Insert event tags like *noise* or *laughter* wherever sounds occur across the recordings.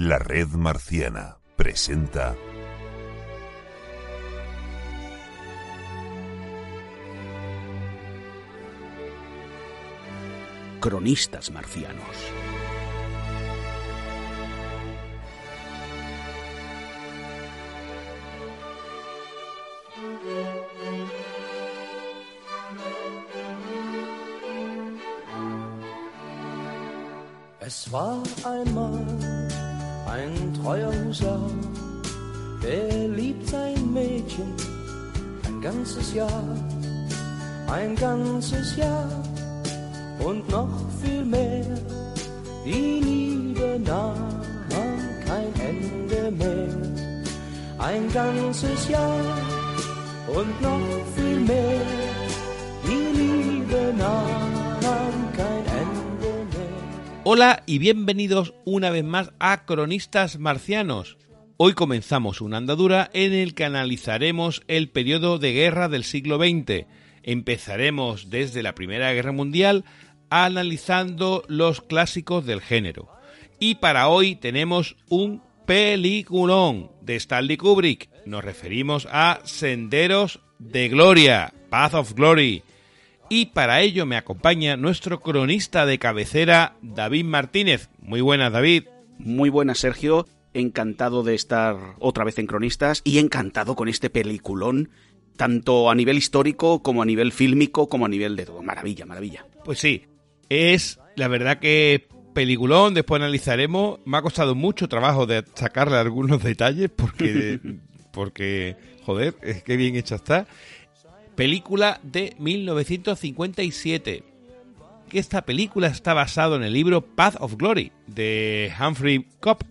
La red marciana presenta Cronistas marcianos. Ganzes Jahr, ein ganzes Jahr und noch viel mehr. Die Liebe nahm kein Ende mehr, ein ganzes Jahr und noch viel mehr. Die Liebe nahm kein Ende mehr. Hola y bienvenidos una vez más a Cronistas Marcianos. Hoy comenzamos una andadura en el que analizaremos el periodo de guerra del siglo XX. Empezaremos desde la Primera Guerra Mundial analizando los clásicos del género. Y para hoy tenemos un peliculón de Stanley Kubrick. Nos referimos a Senderos de Gloria, Path of Glory. Y para ello me acompaña nuestro cronista de cabecera, David Martínez. Muy buenas, David. Muy buenas, Sergio. Encantado de estar otra vez en Cronistas y encantado con este peliculón, tanto a nivel histórico como a nivel fílmico, como a nivel de todo. Maravilla, maravilla. Pues sí, es la verdad que peliculón, después analizaremos. Me ha costado mucho trabajo de sacarle algunos *laughs* detalles porque, *laughs* porque joder, es que bien hecha está. Película de 1957. Que esta película está basada en el libro Path of Glory de Humphrey Cobb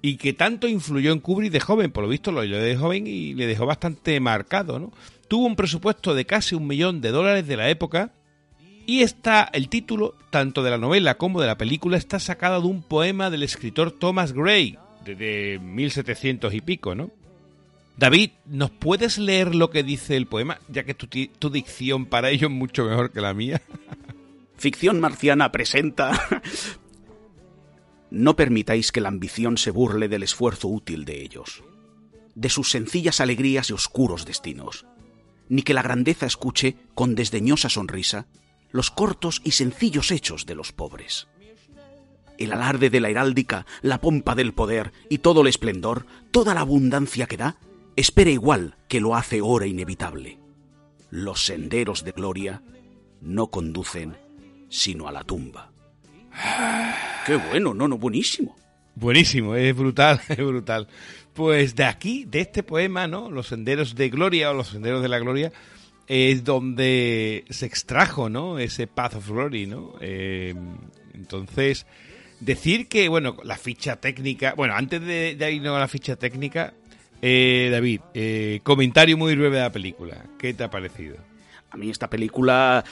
y que tanto influyó en Kubrick de joven, por lo visto lo leyó de joven y le dejó bastante marcado, ¿no? Tuvo un presupuesto de casi un millón de dólares de la época y está el título, tanto de la novela como de la película, está sacado de un poema del escritor Thomas Gray, de, de 1700 y pico, ¿no? David, ¿nos puedes leer lo que dice el poema? Ya que tu, tu dicción para ello es mucho mejor que la mía. Ficción marciana presenta... No permitáis que la ambición se burle del esfuerzo útil de ellos, de sus sencillas alegrías y oscuros destinos, ni que la grandeza escuche con desdeñosa sonrisa los cortos y sencillos hechos de los pobres. El alarde de la heráldica, la pompa del poder y todo el esplendor, toda la abundancia que da, espera igual que lo hace hora inevitable. Los senderos de gloria no conducen sino a la tumba. Qué bueno, no, no, buenísimo. Buenísimo, es brutal, *laughs* es brutal. Pues de aquí, de este poema, ¿no? Los senderos de gloria o los senderos de la gloria, es donde se extrajo, ¿no? Ese Path of Glory, ¿no? Eh, entonces, decir que, bueno, la ficha técnica, bueno, antes de, de irnos a la ficha técnica, eh, David, eh, comentario muy breve de la película. ¿Qué te ha parecido? A mí esta película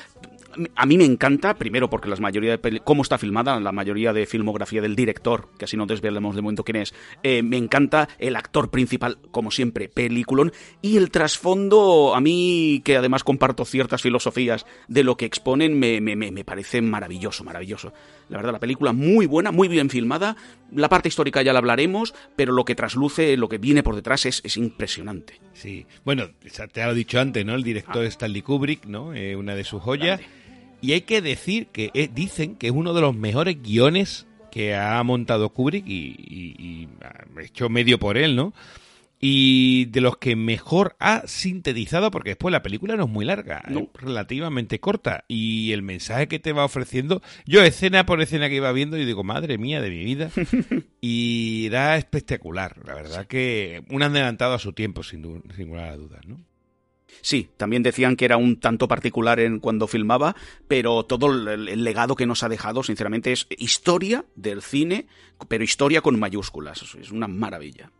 a mí me encanta, primero porque la mayoría de cómo está filmada, la mayoría de filmografía del director, que así no desvelemos de momento quién es, eh, me encanta el actor principal, como siempre, peliculón, y el trasfondo, a mí, que además comparto ciertas filosofías de lo que exponen, me, me, me, me parece maravilloso, maravilloso. La verdad, la película muy buena, muy bien filmada, la parte histórica ya la hablaremos, pero lo que trasluce, lo que viene por detrás es, es impresionante. Sí, bueno, te lo he dicho antes, ¿no? El director es Stanley Kubrick, ¿no? Eh, una de sus joyas. Grande. Y hay que decir que eh, dicen que es uno de los mejores guiones que ha montado Kubrick y, y- hecho medio por él, ¿no? Y de los que mejor ha sintetizado, porque después la película no es muy larga, No. es relativamente corta. Y el mensaje que te va ofreciendo, yo escena por escena que iba viendo, y digo, madre mía de mi vida. *laughs* y era espectacular, la verdad que un adelantado a su tiempo, sin, sin lugar a dudas, ¿no? Sí, también decían que era un tanto particular en cuando filmaba, pero todo el, el legado que nos ha dejado, sinceramente, es historia del cine, pero historia con mayúsculas. Es una maravilla.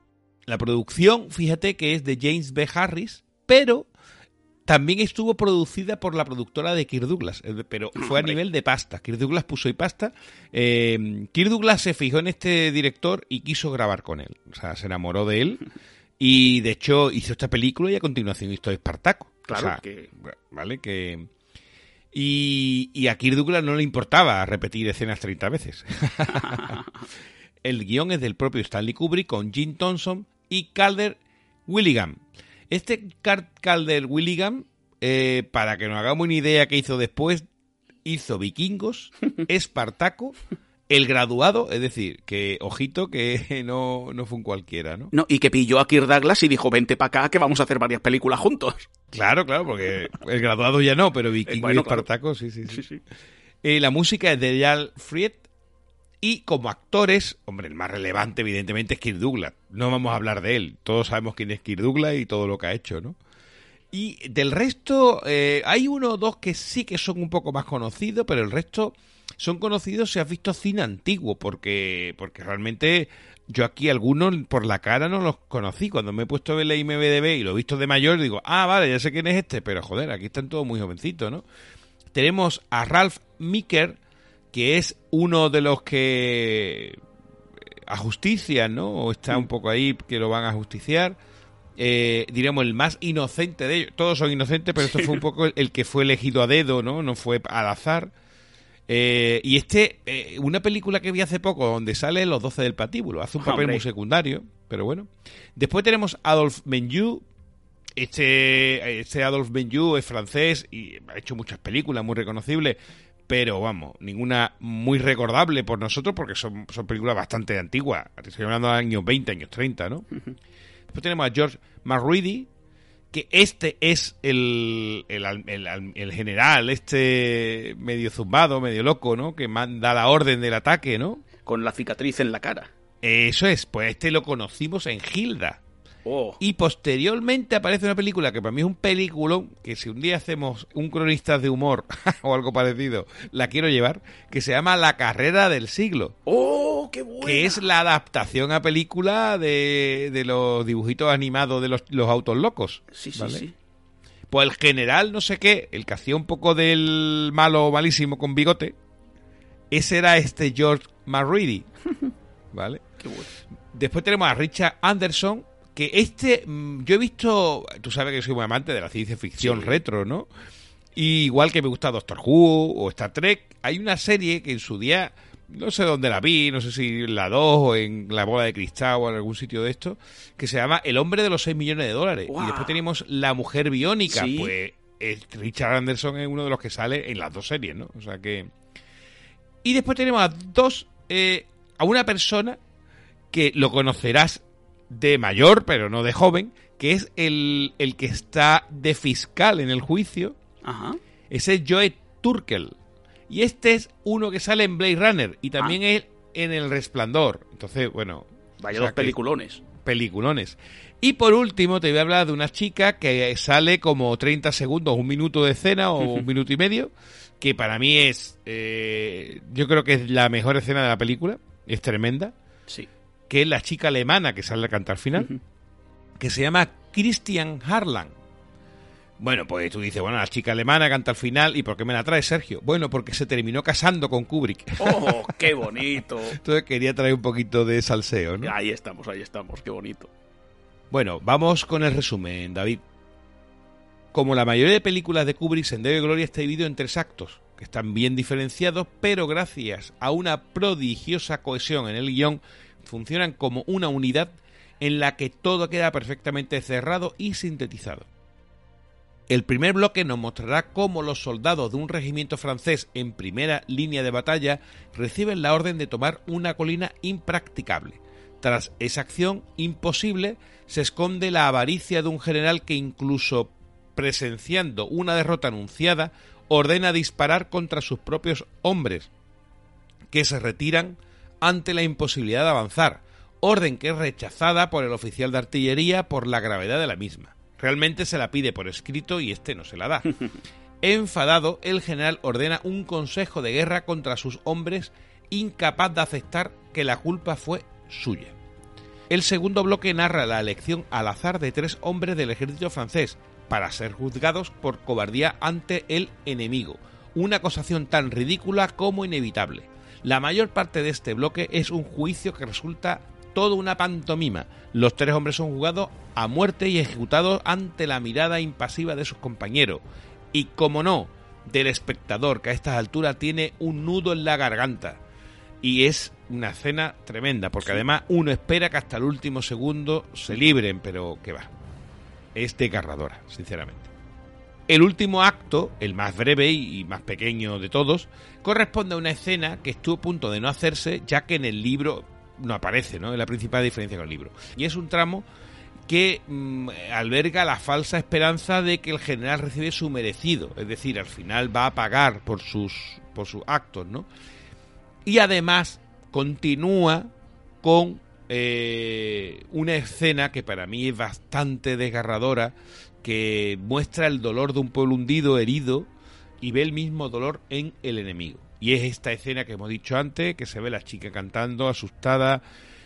La producción, fíjate que es de James B. Harris, pero también estuvo producida por la productora de Kirk Douglas, eh, pero fue a Hombre. nivel de pasta. Kirk Douglas puso y pasta. Eh, Kirk Douglas se fijó en este director y quiso grabar con él. O sea, se enamoró de él. *laughs* Y de hecho hizo esta película y a continuación hizo Espartaco. Claro O sea, que- ¿Vale? Que. Y, y a Kirk Douglas no le importaba repetir escenas 30 veces. *laughs* el guion es del propio Stanley Kubrick con Jim Thompson y Calder Willingham. Este Calder Willingham, eh, para que nos hagamos una idea que hizo después, hizo Vikingos, *laughs* Espartaco, El Graduado, es decir, que ojito que *laughs* no, no fue un cualquiera, ¿no? No, y que pilló a Kirk Douglas y dijo, vente para acá que vamos a hacer varias películas juntos. Claro, claro, porque El Graduado ya no, pero *laughs* Vikingos y Espartaco, sí, sí, sí. Eh, la música es de Jal Friet, y como actores, hombre, el más relevante evidentemente es Kirk Douglas. No vamos a hablar de él. Todos sabemos quién es Kirk Douglas y todo lo que ha hecho, ¿no? Y del resto, eh, hay uno o dos que sí que son un poco más conocidos, pero el resto son conocidos si has visto cine antiguo, porque, porque realmente yo aquí algunos por la cara no los conocí. Cuando me he puesto a ver la IMBDB y lo he visto de mayor, digo, ah, vale, ya sé quién es este, pero joder, aquí están todos muy jovencitos, ¿no? Tenemos a Ralph Micker, que es uno de los que a justicia, ¿no? O está un poco ahí que lo van a justiciar. Eh, diríamos el más inocente de ellos. Todos son inocentes, pero esto fue un poco el, que fue elegido a dedo, ¿no? No fue al azar. Eh, y este, eh, una película que vi hace poco donde sale Los Doce del Patíbulo, hace un papel muy secundario, pero bueno. Después tenemos Adolphe Menjou. Este, este Adolphe Menjou es francés y ha hecho muchas películas muy reconocibles pero vamos, ninguna muy recordable por nosotros porque son, son películas bastante antiguas. Estoy hablando de años 20, años 30, ¿no? Después tenemos a George McReady, que este es el, el, general, este medio zumbado, medio loco, ¿no? Que manda la orden del ataque, ¿no? Con la cicatriz en la cara. Eso es, pues este lo conocimos en Hilda. Oh. Y posteriormente aparece una película que para mí es un peliculón, que si un día hacemos un cronista de humor *laughs* o algo parecido, la quiero llevar, que se llama La carrera del siglo. ¡Oh, qué buena! Que es la adaptación a película de, de los dibujitos animados de los, los autos locos. Sí, sí, sí. Pues el general no sé qué, el que hacía un poco del malo malísimo con bigote, ese era este George McReady. *laughs* ¿Vale? Qué bueno. Después tenemos a Richard Anderson, que este, mm, yo he visto, tú sabes que soy muy amante de la ciencia ficción retro, ¿no? Y igual que me gusta Doctor Who o Star Trek, hay una serie que en su día, no sé dónde la vi, no sé si en la 2 o en la bola de cristal o en algún sitio de esto, que se llama El hombre de los 6 millones de dólares. Y después tenemos La mujer biónica, pues Richard Anderson es uno de los que sale en las dos series, ¿no? O sea que... Y después tenemos a dos, eh, a una persona que lo conocerás de mayor, pero no de joven, que es el, el que está de fiscal en el juicio. Ajá. Ese es Joe Turkel. Y este es uno que sale en Blade Runner y también ah. es en El Resplandor. Entonces, bueno. Vaya dos peliculones. Peliculones. Y por último, te voy a hablar de una chica que sale como 30 segundos, un minuto de escena o un minuto y medio, que para mí es. Eh, yo creo que es la mejor escena de la película. Es tremenda. Sí que es la chica alemana que sale a cantar final, que se llama Christian Harlan. Bueno, pues tú dices, bueno, la chica alemana canta al final, ¿y por qué me la trae Sergio? Bueno, porque se terminó casando con Kubrick. ¡Oh, *laughs* qué bonito! Entonces quería traer un poquito de salseo, ¿no? Ahí estamos, ahí estamos, qué bonito. Bueno, vamos con el resumen, David. Como la mayoría de películas de Kubrick, Sendero de Gloria está dividido en tres actos, que están bien diferenciados, pero gracias a una prodigiosa cohesión en el guion, funcionan como una unidad en la que todo queda perfectamente cerrado y sintetizado. El primer bloque nos mostrará cómo los soldados de un regimiento francés en primera línea de batalla reciben la orden de tomar una colina impracticable. Tras esa acción imposible se esconde la avaricia de un general que incluso presenciando una derrota anunciada ordena disparar contra sus propios hombres, que se retiran ante la imposibilidad de avanzar, orden que es rechazada por el oficial de artillería por la gravedad de la misma. Realmente se la pide por escrito y este no se la da. *laughs* Enfadado, el general ordena un consejo de guerra contra sus hombres, incapaz de aceptar que la culpa fue suya. El segundo bloque narra la elección al azar de tres hombres del ejército francés para ser juzgados por cobardía ante el enemigo, una acusación tan ridícula como inevitable. La mayor parte de este bloque es un juicio que resulta todo una pantomima. Los tres hombres son juzgados a muerte y ejecutados ante la mirada impasiva de sus compañeros. Y como no, del espectador que a estas alturas tiene un nudo en la garganta. Y es una escena tremenda, porque además uno espera que hasta el último segundo se libren, pero que va. Es desgarradora, sinceramente. El último acto, el más breve y más pequeño de todos, corresponde a una escena que estuvo a punto de no hacerse, ya que en el libro no aparece, ¿no? Es la principal diferencia con el libro. Y es un tramo que mm, alberga la falsa esperanza de que el general recibe su merecido, es decir, al final va a pagar por sus, por sus actos, ¿no? Y además continúa con eh, una escena que para mí es bastante desgarradora, que muestra el dolor de un pueblo hundido, herido, y ve el mismo dolor en el enemigo. Y es esta escena que hemos dicho antes, que se ve la chica cantando, asustada,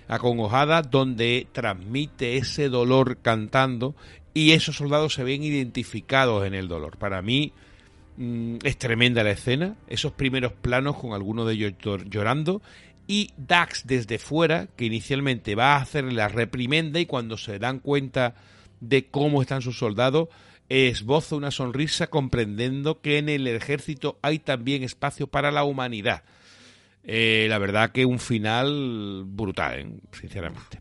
acongojada, donde transmite ese dolor cantando y esos soldados se ven identificados en el dolor. Para mí mm, es tremenda la escena, esos primeros planos con algunos de ellos llorando y Dax desde fuera, que inicialmente va a hacer la reprimenda y cuando se dan cuenta de cómo están sus soldados, esboza una sonrisa comprendiendo que en el ejército hay también espacio para la humanidad. Eh, la verdad que un final brutal, ¿eh? sinceramente.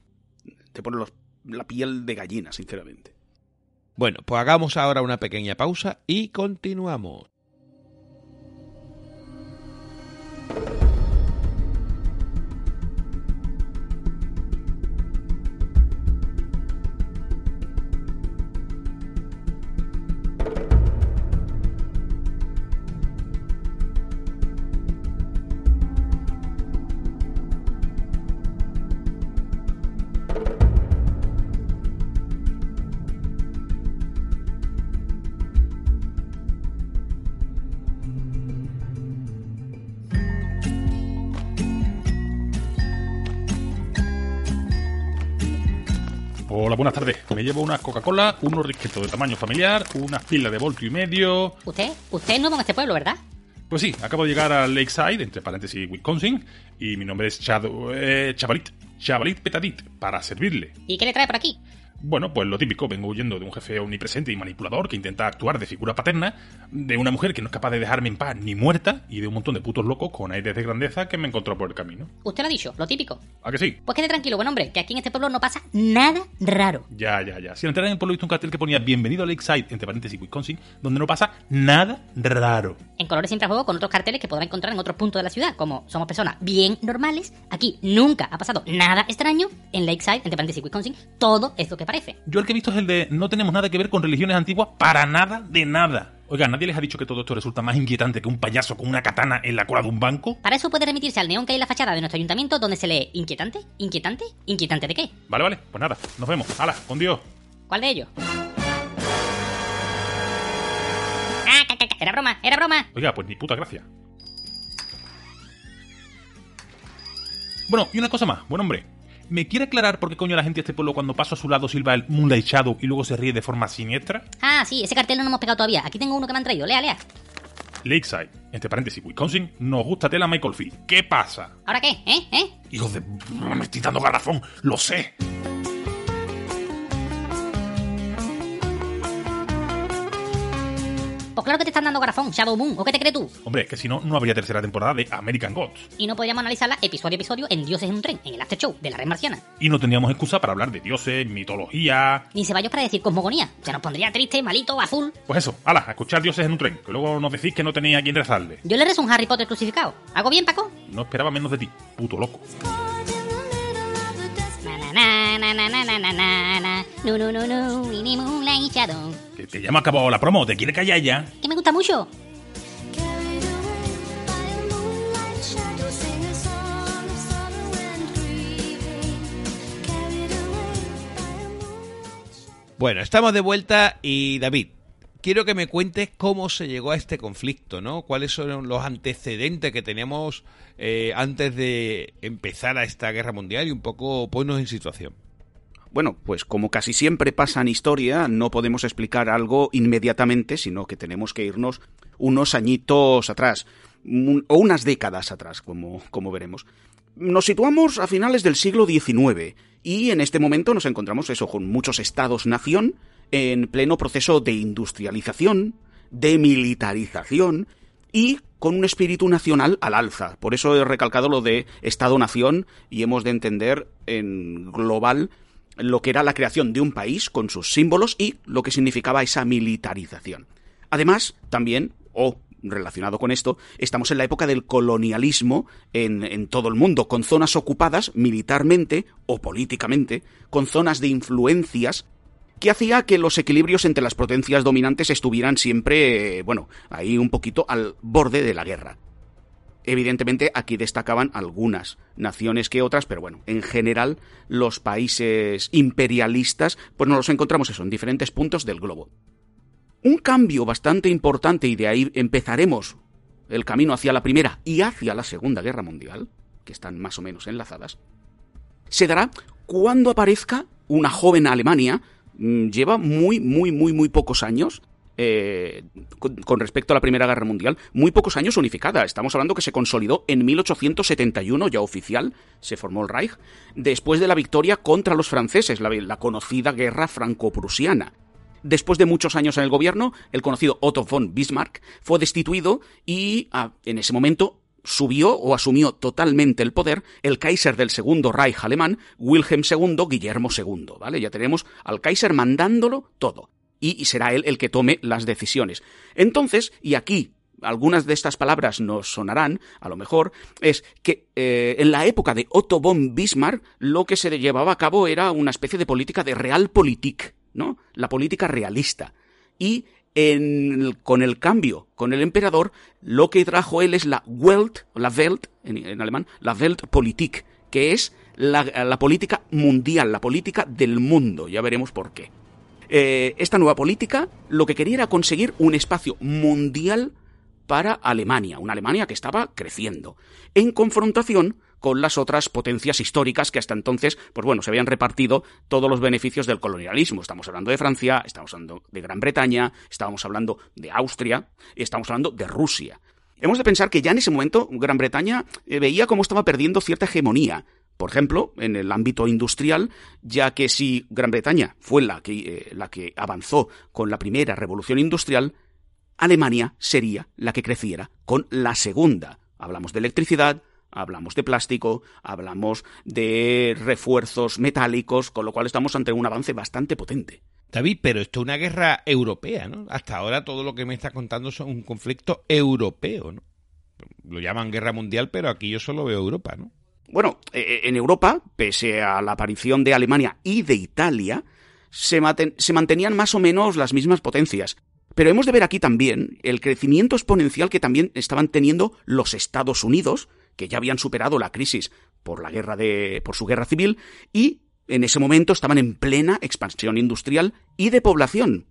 Te pone la piel de gallina, sinceramente. Bueno, pues hagamos ahora una pequeña pausa y continuamos. Buenas tardes. Me llevo una Coca-Cola, unos risquetos de tamaño familiar, unas pilas de voltio y medio. ¿Usted? ¿Usted es nuevo en este pueblo, verdad? Pues sí, acabo de llegar a Lakeside, entre paréntesis Wisconsin, y mi nombre es Chad, eh, Chavalit, Chavalit Petadit, para servirle. ¿Y qué le trae por aquí? Bueno, pues lo típico, vengo huyendo de un jefe omnipresente y manipulador que intenta actuar de figura paterna, de una mujer que no es capaz de dejarme en paz ni muerta, y de un montón de putos locos con aires de grandeza que me encontró por el camino. Usted lo ha dicho, lo típico. ¿A que sí? Pues quede tranquilo, buen hombre, que aquí en este pueblo no pasa nada raro. Ya, ya, ya. Si al entrar en el pueblo he visto un cartel que ponía Bienvenido a Lakeside, entre paréntesis Wisconsin, donde no pasa nada raro. En colores siempre juego con otros carteles que podrá encontrar en otros puntos de la ciudad, como somos personas bien normales, aquí nunca ha pasado nada extraño, en Lakeside, entre paréntesis Wisconsin, todo es lo que parece. Yo el que he visto es el de no tenemos nada que ver con religiones antiguas para nada de nada. Oiga, ¿nadie les ha dicho que todo esto resulta más inquietante que un payaso con una katana en la cola de un banco? Para eso puede remitirse al neón que hay en la fachada de nuestro ayuntamiento donde se lee ¿Inquietante? ¿Inquietante? ¿Inquietante de qué? Vale, vale, pues nada, nos vemos. ¡Hala, con Dios! ¿Cuál de ellos? ¡Ah, Era broma, era broma. Oiga, pues ni puta gracia. Bueno, y una cosa más, buen hombre. ¿Me quiere aclarar por qué coño la gente de este pueblo cuando paso a su lado silba el Moonlight Shadow y luego se ríe de forma siniestra? Ah, sí, ese cartel no lo hemos pegado todavía. Aquí tengo uno que me han traído. Lea, lea. Lakeside, entre paréntesis, Wisconsin, nos gusta tela Michael Field. ¿Qué pasa? ¿Ahora qué? ¿Eh? ¿Eh? Hijos de... Me estoy dando garrafón, lo sé. Pues claro que te están dando garafón, Shadow Moon, ¿o qué te crees tú? Hombre, es que si no, no habría tercera temporada de American Gods. Y no podríamos analizarla episodio a episodio en Dioses en un tren, en el After Show de la Red Marciana. Y no tendríamos excusa para hablar de dioses, mitología... Ni ceballos para decir cosmogonía. Se nos pondría triste, malito, azul. Pues eso, ala, a escuchar dioses en un tren, que luego nos decís que no tenéis a quién rezarle. Yo le rezo un Harry Potter crucificado. ¿Hago bien, Paco? No esperaba menos de ti, puto loco. Na, na, na, na, na, na, na, na. No, no, no, no, Moonlight Shadow. Que, ya me ha acabado la promo, ¿te quiere callar ya? Que me gusta mucho. Bueno, estamos de vuelta y David, quiero que me cuentes cómo se llegó a este conflicto, ¿no? ¿Cuáles son los antecedentes que teníamos eh, antes de empezar a esta guerra mundial y un poco ponernos en situación? Bueno, pues como casi siempre pasa en historia, no podemos explicar algo inmediatamente, sino que tenemos que irnos unos añitos atrás, o unas décadas atrás, como, como veremos. Nos situamos a finales del siglo XIX y en este momento nos encontramos eso con muchos estados-nación en pleno proceso de industrialización, de militarización y con un espíritu nacional al alza. Por eso he recalcado lo de Estado-nación y hemos de entender en global lo que era la creación de un país con sus símbolos y lo que significaba esa militarización. Además, también, o relacionado con esto, estamos en la época del colonialismo en, en, todo el mundo, con zonas ocupadas militarmente o políticamente, con zonas de influencias que hacía que los equilibrios entre las potencias dominantes estuvieran siempre, bueno, ahí un poquito al borde de la guerra. Evidentemente aquí destacaban algunas naciones que otras, pero bueno, en general los países imperialistas pues nos los encontramos eso en diferentes puntos del globo. Un cambio bastante importante y de ahí empezaremos el camino hacia la Primera y hacia la Segunda Guerra Mundial, que están más o menos enlazadas, se dará cuando aparezca una joven Alemania Mm, lleva muy, muy, muy, muy pocos años eh, con, respecto a la Primera Guerra Mundial, muy pocos años unificada. Estamos hablando que se consolidó en 1871, ya oficial, se formó el Reich, después de la victoria contra los franceses, la, la conocida guerra franco-prusiana. Después de muchos años en el gobierno, el conocido Otto von Bismarck fue destituido y ah, en ese momento subió o asumió totalmente el poder el Kaiser del Segundo Reich alemán, Wilhelm II, Guillermo II, ¿vale? Ya tenemos al Kaiser mandándolo todo. Y, será él el que tome las decisiones. Entonces, y aquí algunas de estas palabras nos sonarán, a lo mejor, es que eh, en la época de Otto von Bismarck lo que se llevaba a cabo era una especie de política de realpolitik, ¿no? La política realista. Y con el cambio con el emperador, lo que trajo él es la Welt, la Welt en, alemán, la Weltpolitik, que es la, política mundial, la política del mundo. Ya veremos por qué. Eh, esta nueva política lo que quería era conseguir un espacio mundial para Alemania, una Alemania que estaba creciendo, en confrontación con las otras potencias históricas que hasta entonces, pues bueno, se habían repartido todos los beneficios del colonialismo. Estamos hablando de Francia, estamos hablando de Gran Bretaña, estamos hablando de Austria, estamos hablando de Rusia. Hemos de pensar que ya en ese momento Gran Bretaña eh, veía cómo estaba perdiendo cierta hegemonía. Por ejemplo, en el ámbito industrial, ya que si Gran Bretaña fue la que, eh, la que avanzó con la primera revolución industrial, Alemania sería la que creciera con la segunda. Hablamos de electricidad, Hablamos de plástico, hablamos de refuerzos metálicos, con lo cual estamos ante un avance bastante potente. David, pero esto es una guerra europea, ¿no? Hasta ahora todo lo que me está contando es un conflicto europeo, ¿no? Lo llaman guerra mundial, pero aquí yo solo veo Europa, ¿no? Bueno, eh, eh, en Europa, pese a la aparición de Alemania y de Italia, se, se mantenían más o menos las mismas potencias. Pero hemos de ver aquí también el crecimiento exponencial que también estaban teniendo los Estados Unidos, que ya habían superado la crisis por la guerra de, por su guerra civil y en ese momento estaban en plena expansión industrial y de población.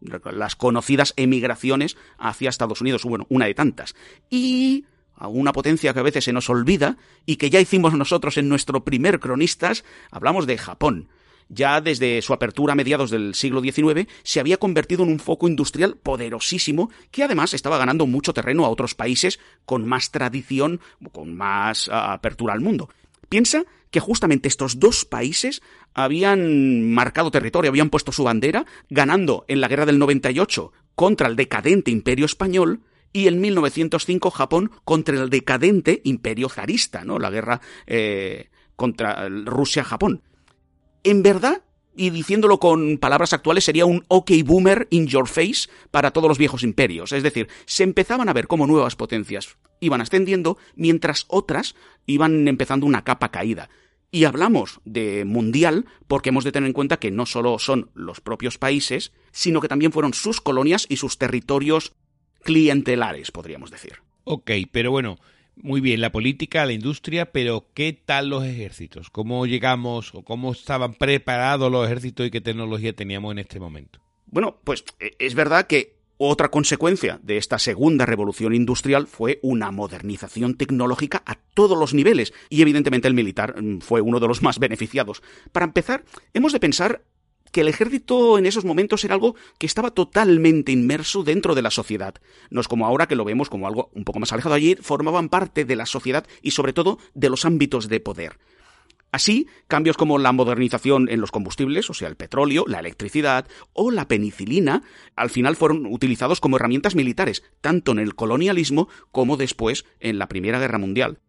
Las conocidas emigraciones hacia Estados Unidos, bueno, una de tantas. Y a una potencia que a veces se nos olvida y que ya hicimos nosotros en nuestro primer cronistas, hablamos de Japón ya desde su apertura a mediados del siglo XIX, se había convertido en un foco industrial poderosísimo que además estaba ganando mucho terreno a otros países con más tradición, con más apertura al mundo. Piensa que justamente estos dos países habían marcado territorio, habían puesto su bandera, ganando en la guerra del 98 contra el decadente imperio español, y en 1905 Japón contra el decadente imperio zarista, ¿no? La guerra eh, contra Rusia-Japón en verdad, y diciéndolo con palabras actuales, sería un OK boomer in your face para todos los viejos imperios. Es decir, se empezaban a ver como nuevas potencias iban ascendiendo, mientras otras iban empezando una capa caída. Y hablamos de mundial porque hemos de tener en cuenta que no solo son los propios países, sino que también fueron sus colonias y sus territorios clientelares, podríamos decir. Ok, pero bueno, muy bien, la política, la industria, pero ¿qué tal los ejércitos? ¿Cómo llegamos o cómo estaban preparados los ejércitos y qué tecnología teníamos en este momento? Bueno, pues e, es verdad que otra consecuencia de esta segunda revolución industrial fue una modernización tecnológica a todos los niveles y evidentemente el militar mm, fue uno de los más beneficiados. Para empezar, hemos de pensar que el ejército en esos momentos era algo que estaba totalmente inmerso dentro de la sociedad. No es como ahora que lo vemos como algo un poco más alejado allí, formaban parte de la sociedad y sobre todo de los ámbitos de poder. Así, cambios como la modernización en los combustibles, o sea, el petróleo, la electricidad o la penicilina, al final fueron utilizados como herramientas militares, tanto en el colonialismo como después en la Primera Guerra Mundial.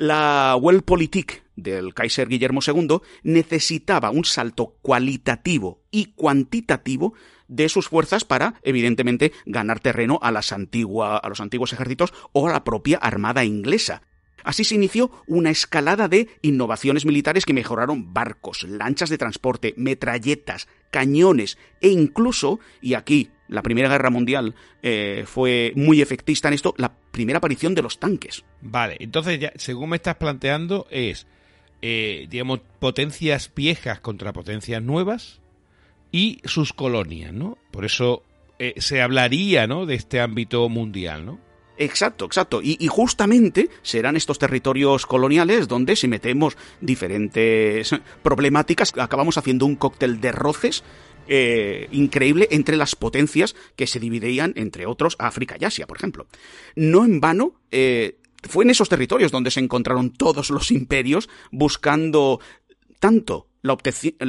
La Weltpolitik del Kaiser Guillermo II necesitaba un salto cualitativo y cuantitativo de sus fuerzas para, evidentemente, ganar terreno a, las a los antiguos ejércitos o a la propia armada inglesa. Así se inició una escalada de innovaciones militares que mejoraron barcos, lanchas de transporte, metralletas, cañones e incluso, y aquí la Primera Guerra Mundial eh, fue muy efectista en esto, la primera aparición de los tanques. Vale, entonces ya, según me estás planteando es, eh, digamos, potencias viejas contra potencias nuevas y sus colonias, ¿no? Por eso eh, se hablaría, ¿no? De este ámbito mundial, ¿no? Exacto, exacto. Y, justamente serán estos territorios coloniales donde si metemos diferentes problemáticas, acabamos haciendo un cóctel de roces eh, increíble entre las potencias que se dividían, entre otros, África y Asia, por ejemplo. No en vano, eh, fue en esos territorios donde se encontraron todos los imperios buscando tanto la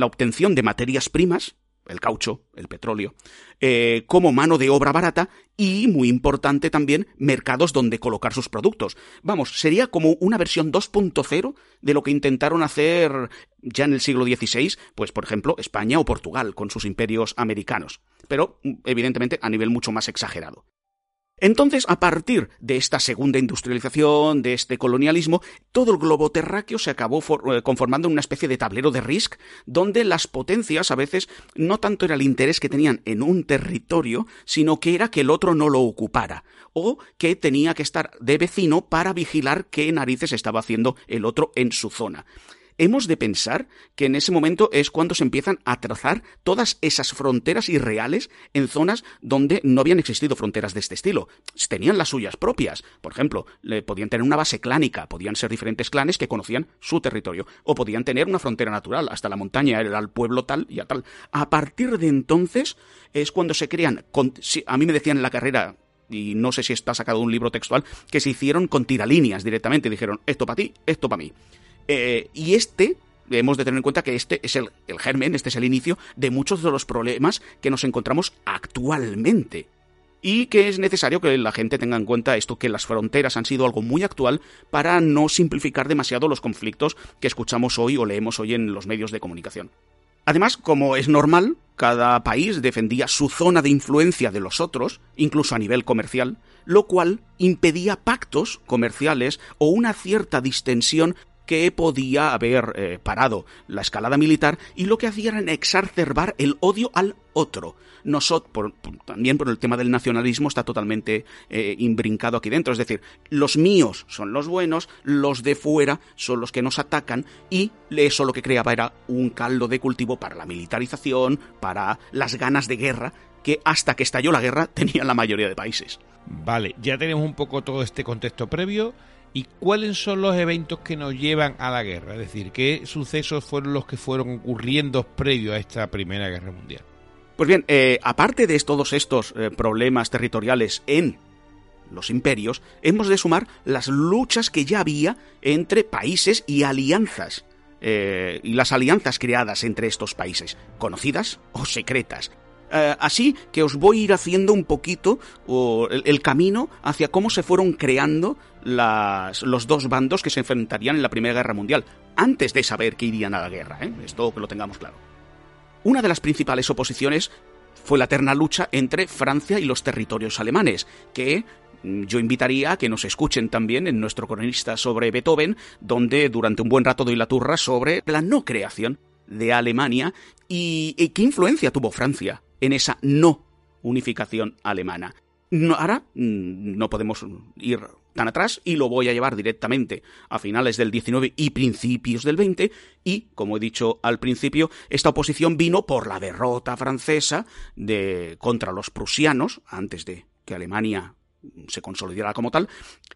obtención de materias primas, el caucho, el petróleo, eh, como mano de obra barata y, muy importante también, mercados donde colocar sus productos. Vamos, sería como una versión 2.0 de lo que intentaron hacer ya en el siglo XVI, pues por ejemplo, España o Portugal con sus imperios americanos, pero evidentemente a nivel mucho más exagerado. Entonces, a partir de esta segunda industrialización, de este colonialismo, todo el globo terráqueo se acabó eh, conformando en una especie de tablero de Risk, donde las potencias a veces no tanto era el interés que tenían en un territorio, sino que era que el otro no lo ocupara, o que tenía que estar de vecino para vigilar qué narices estaba haciendo el otro en su zona hemos de pensar que en ese momento es cuando se empiezan a trazar todas esas fronteras irreales en zonas donde no habían existido fronteras de este estilo. Tenían las suyas propias. Por ejemplo, podían tener una base clánica, podían ser diferentes clanes que conocían su territorio, o podían tener una frontera natural, hasta la montaña era el pueblo tal y a tal. A partir de entonces es cuando se crean, a mí me decían en la carrera y no sé si está sacado un libro textual, que se hicieron con tiralíneas directamente. Dijeron, esto para ti, esto para mí. Eh, y este, hemos de tener en cuenta que este es el, el germen, este es el inicio de muchos de los problemas que nos encontramos actualmente y que es necesario que la gente tenga en cuenta esto, que las fronteras han sido algo muy actual para no simplificar demasiado los conflictos que escuchamos hoy o leemos hoy en los medios de comunicación. Además, como es normal, cada país defendía su zona de influencia de los otros, incluso a nivel comercial, lo cual impedía pactos comerciales o una cierta distensión que podía haber eh, parado la escalada militar y lo que hacía era exacerbar el odio al otro. Nosotros, también por el tema del nacionalismo, está totalmente eh, imbrincado aquí dentro. Es decir, los míos son los buenos, los de fuera son los que nos atacan y eso lo que creaba era un caldo de cultivo para la militarización, para las ganas de guerra que hasta que estalló la guerra *laughs* tenían la mayoría de países. Vale, ya tenemos un poco todo este contexto previo ¿Y cuáles son los eventos que nos llevan a la guerra? Es decir, ¿qué sucesos fueron los que fueron ocurriendo previo a esta Primera Guerra Mundial? Pues bien, eh, aparte de todos estos eh, problemas territoriales en los imperios, hemos de sumar las luchas que ya había entre países y alianzas. Eh, y las alianzas creadas entre estos países, conocidas o secretas, eh, así que os voy a ir haciendo un poquito el, camino hacia cómo se fueron creando los dos bandos que se enfrentarían en la Primera Guerra Mundial, antes de saber que irían a la guerra. ¿eh? Esto que lo tengamos claro. Una de las principales oposiciones fue la eterna lucha entre Francia y los territorios alemanes, que yo invitaría a que nos escuchen también en nuestro cronista sobre Beethoven, donde durante un buen rato doy la turra sobre la no creación de Alemania y qué influencia tuvo Francia en esa no unificación alemana. ahora mm, no podemos ir tan atrás y lo voy a llevar directamente a finales del 19 y principios del 20 y, como he dicho al principio, esta oposición vino por la derrota francesa de, contra los prusianos antes de que Alemania se consolidara como tal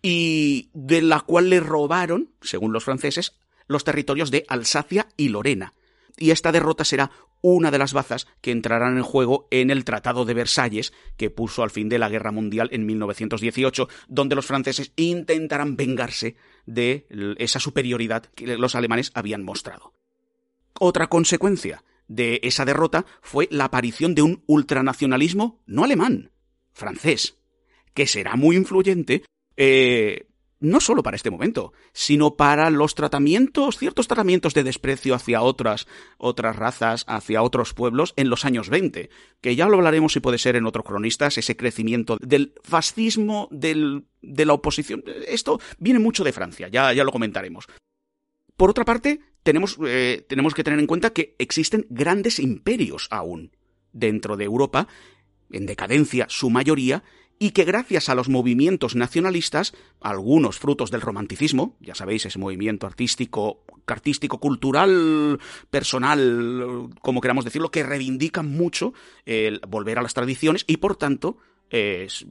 y de la cual le robaron, según los franceses, los territorios de Alsacia y Lorena. Y esta derrota será una de las bazas que entrarán en juego en el Tratado de Versalles, que puso al fin de la Guerra Mundial en 1918, donde los franceses intentarán vengarse de esa superioridad que los alemanes habían mostrado. Otra consecuencia de esa derrota fue la aparición de un ultranacionalismo no alemán, francés, que será muy influyente eh, no solo para este momento, sino para los tratamientos, ciertos tratamientos de desprecio hacia otras, otras razas, hacia otros pueblos en los años 20, que ya lo hablaremos si puede ser en otros cronistas, ese crecimiento del fascismo, del, de la oposición. Esto viene mucho de Francia, ya, ya lo comentaremos. Por otra parte, tenemos, eh, tenemos que tener en cuenta que existen grandes imperios aún dentro de Europa, en decadencia su mayoría, y que gracias a los movimientos nacionalistas, algunos frutos del romanticismo, ya sabéis, ese movimiento artístico, artístico, cultural, personal, como queramos decirlo, que reivindican mucho el volver a las tradiciones y por tanto es,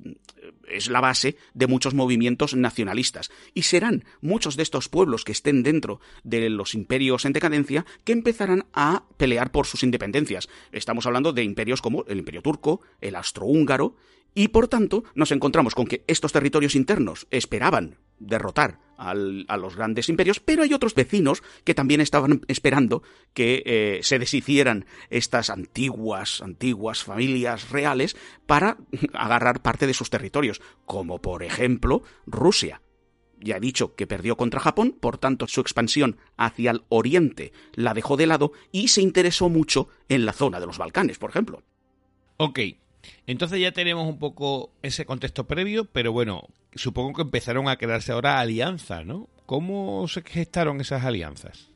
es, la base de muchos movimientos nacionalistas. Y serán muchos de estos pueblos que estén dentro de los imperios en decadencia que empezarán a pelear por sus independencias. Estamos hablando de imperios como el imperio turco, el austrohúngaro, y por tanto nos encontramos con que estos territorios internos esperaban derrotar a los grandes imperios, pero hay otros vecinos que también estaban esperando que eh, se deshicieran estas antiguas, antiguas familias reales para *laughs* agarrar parte de sus territorios, como por ejemplo Rusia. Ya he dicho que perdió contra Japón, por tanto su expansión hacia el oriente la dejó de lado y se interesó mucho en la zona de los Balcanes, por ejemplo. Ok, entonces ya tenemos un poco ese contexto previo, pero bueno, supongo que empezaron a crearse ahora alianzas, ¿no? ¿Cómo se gestaron esas alianzas?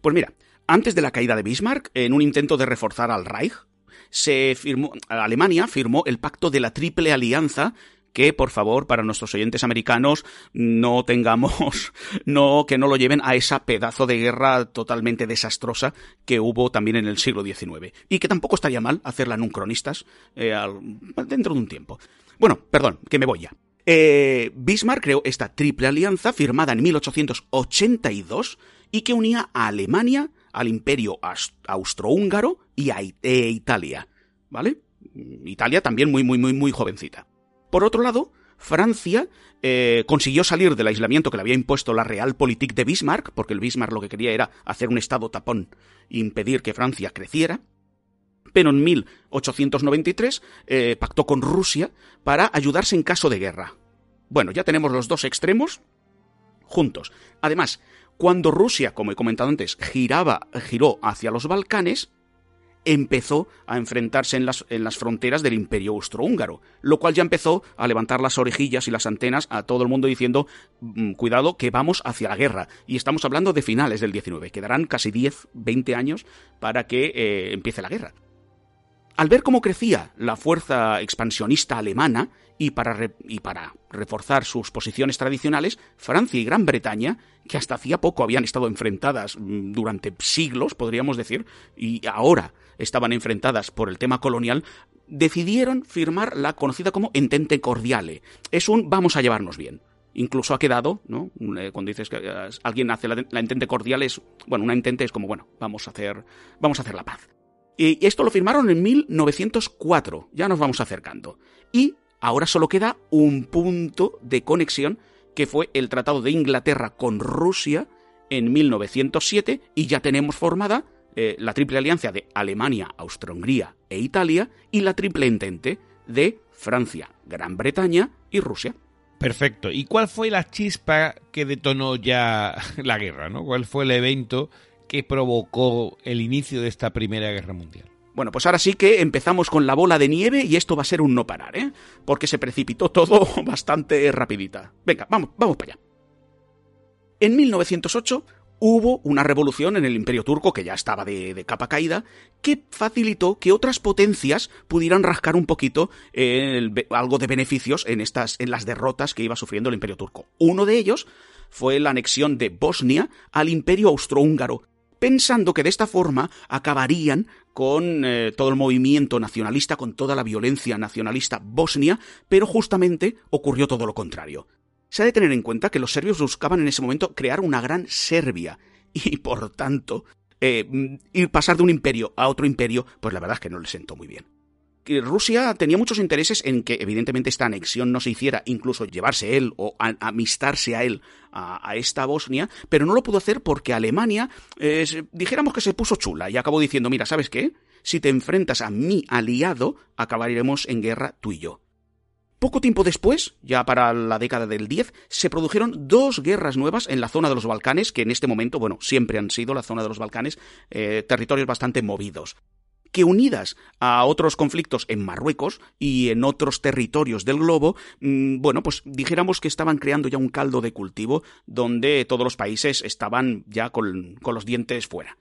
Pues mira, antes de la caída de Bismarck, en un intento de reforzar al Reich, se firmó, Alemania firmó el pacto de la Triple Alianza que por favor para nuestros oyentes americanos no tengamos *laughs* no que no lo lleven a esa pedazo de guerra totalmente desastrosa que hubo también en el siglo XIX y que tampoco estaría mal hacerla en un cronistas eh, dentro de un tiempo. Bueno perdón que me voy ya. Eh, Bismarck creó esta triple alianza firmada en 1882 y que unía a Alemania al imperio austrohúngaro y a e Italia vale Italia también muy muy muy muy jovencita por otro lado, Francia eh, consiguió salir del aislamiento que le había impuesto la Realpolitik de Bismarck, porque el Bismarck lo que quería era hacer un estado tapón e impedir que Francia creciera. Pero en 1893 eh, pactó con Rusia para ayudarse en caso de guerra. Bueno, ya tenemos los dos extremos juntos. Además, cuando Rusia, como he comentado antes, giraba, giró hacia los Balcanes, empezó a enfrentarse en las, en las fronteras del imperio austrohúngaro, lo cual ya empezó a levantar las orejillas y las antenas a todo el mundo diciendo, mm, cuidado que vamos hacia la guerra. Y estamos hablando de finales del 19, quedarán casi 10, 20 años para que eh, empiece la guerra. Al ver cómo crecía la fuerza expansionista alemana y para, y para reforzar sus posiciones tradicionales, Francia y Gran Bretaña, que hasta hacía poco habían estado enfrentadas mm, durante siglos, podríamos decir, y ahora estaban enfrentadas por el tema colonial, decidieron firmar la conocida como Entente Cordiale. Es un vamos a llevarnos bien. Incluso ha quedado, ¿no? Eh, cuando dices que eh, alguien hace la, entente cordial es, bueno, una entente es como, bueno, vamos a hacer, vamos a hacer la paz. Y esto lo firmaron en 1904, ya nos vamos acercando. Y ahora solo queda un punto de conexión que fue el Tratado de Inglaterra con Rusia en 1907 y ya tenemos formada eh, la triple alianza de Alemania, Austria-Hungría e Italia y la triple entente de Francia, Gran Bretaña y Rusia. Perfecto. ¿Y cuál fue la chispa que detonó ya *laughs* la guerra? ¿no? ¿Cuál fue el evento que provocó el inicio de esta Primera Guerra Mundial. Bueno, pues ahora sí que empezamos con la bola de nieve y esto va a ser un no parar, ¿eh? Porque se precipitó *laughs* todo bastante rapidita. Venga, vamos, vamos para allá. En 1908 hubo una revolución en el imperio turco que ya estaba de, capa caída, que facilitó que otras potencias pudieran rascar un poquito algo de beneficios en, estas, en las derrotas que iba sufriendo el imperio turco. Uno de ellos fue la anexión de Bosnia al imperio austrohúngaro, pensando que de esta forma acabarían con eh, todo el movimiento nacionalista, con toda la violencia nacionalista bosnia, pero justamente ocurrió todo lo contrario. Se ha de tener en cuenta que los serbios buscaban en ese momento crear una gran Serbia, y por tanto, eh, ir pasar de un imperio a otro imperio, pues la verdad es que no les sentó muy bien. Rusia tenía muchos intereses en que evidentemente esta anexión no se hiciera, incluso llevarse él o amistarse a él a, esta Bosnia, pero no lo pudo hacer porque Alemania, eh, dijéramos que se puso chula y acabó diciendo, mira, ¿sabes qué? Si te enfrentas a mi aliado, acabaremos en guerra tú y yo. Poco tiempo después, ya para la década del 10, se produjeron dos guerras nuevas en la zona de los Balcanes, que en este momento, bueno, siempre han sido la zona de los Balcanes, eh, territorios bastante movidos que unidas a otros conflictos en Marruecos y en otros territorios del globo, mm, bueno, pues dijéramos que estaban creando ya un caldo de cultivo donde todos los países estaban ya con, con los dientes fuera.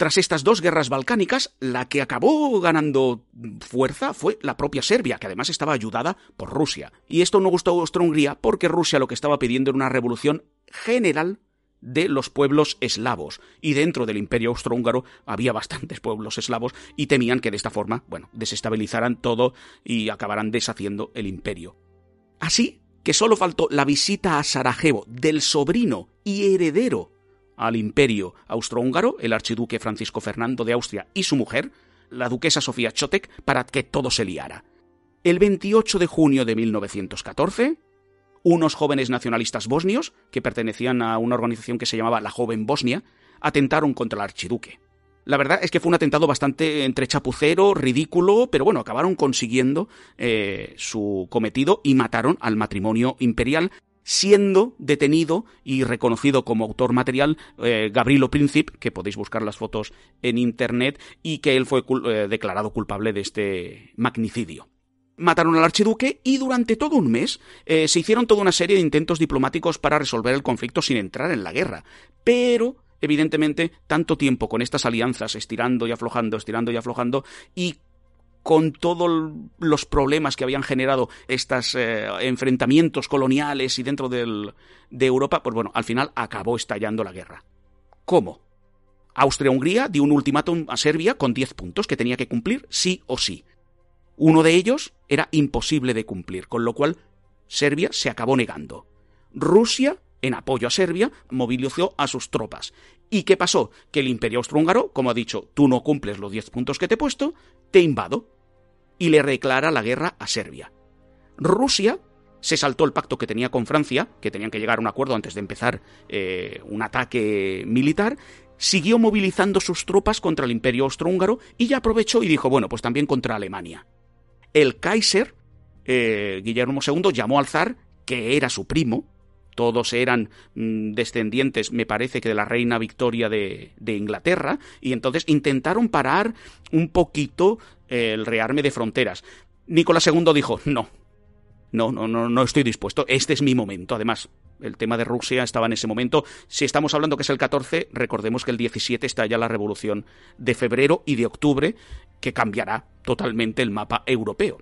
Tras estas dos guerras balcánicas, la que acabó ganando fuerza fue la propia Serbia, que además estaba ayudada por Rusia. Y esto no gustó a Austria-Hungría porque Rusia lo que estaba pidiendo era una revolución general de los pueblos eslavos. Y dentro del imperio austrohúngaro había bastantes pueblos eslavos y temían que de esta forma, bueno, desestabilizaran todo y acabaran deshaciendo el imperio. Así que solo faltó la visita a Sarajevo del sobrino y heredero al imperio austrohúngaro, el archiduque Francisco Fernando de Austria y su mujer, la duquesa Sofía Chotek, para que todo se liara. El 28 de junio de 1914, unos jóvenes nacionalistas bosnios, que pertenecían a una organización que se llamaba la Joven Bosnia, atentaron contra el archiduque. La verdad es que fue un atentado bastante entre chapucero, ridículo, pero bueno, acabaron consiguiendo eh, su cometido y mataron al matrimonio imperial, siendo detenido y reconocido como autor material eh, Gabrilo Princip, que podéis buscar las fotos en internet, y que él fue eh, declarado culpable de este magnicidio mataron al archiduque y durante todo un mes eh, se hicieron toda una serie de intentos diplomáticos para resolver el conflicto sin entrar en la guerra. Pero, evidentemente, tanto tiempo con estas alianzas, estirando y aflojando, estirando y aflojando, y con todos los problemas que habían generado estos eh, enfrentamientos coloniales y dentro de Europa, pues bueno, al final acabó estallando la guerra. ¿Cómo? Austria-Hungría dio un ultimátum a Serbia con 10 puntos que tenía que cumplir sí o sí. Uno de ellos era imposible de cumplir, con lo cual Serbia se acabó negando. Rusia, en apoyo a Serbia, movilizó a sus tropas. ¿Y qué pasó? Que el imperio austrohúngaro, como ha dicho, tú no cumples los 10 puntos que te he puesto, te invado. Y le declara la guerra a Serbia. Rusia se saltó el pacto que tenía con Francia, que tenían que llegar a un acuerdo antes de empezar eh, un ataque militar, siguió movilizando sus tropas contra el imperio austrohúngaro y ya aprovechó y dijo, bueno, pues también contra Alemania. El Kaiser, eh, Guillermo II, llamó al zar, que era su primo, todos eran mm, descendientes, me parece que de la reina Victoria de, de Inglaterra, y entonces intentaron parar un poquito eh, el rearme de fronteras. Nicolás II dijo, no, no, no, no, no estoy dispuesto, este es mi momento. Además, el tema de Rusia estaba en ese momento. Si estamos hablando que es el 14, recordemos que el 17 está ya la revolución de febrero y de octubre, que cambiará totalmente el mapa europeo.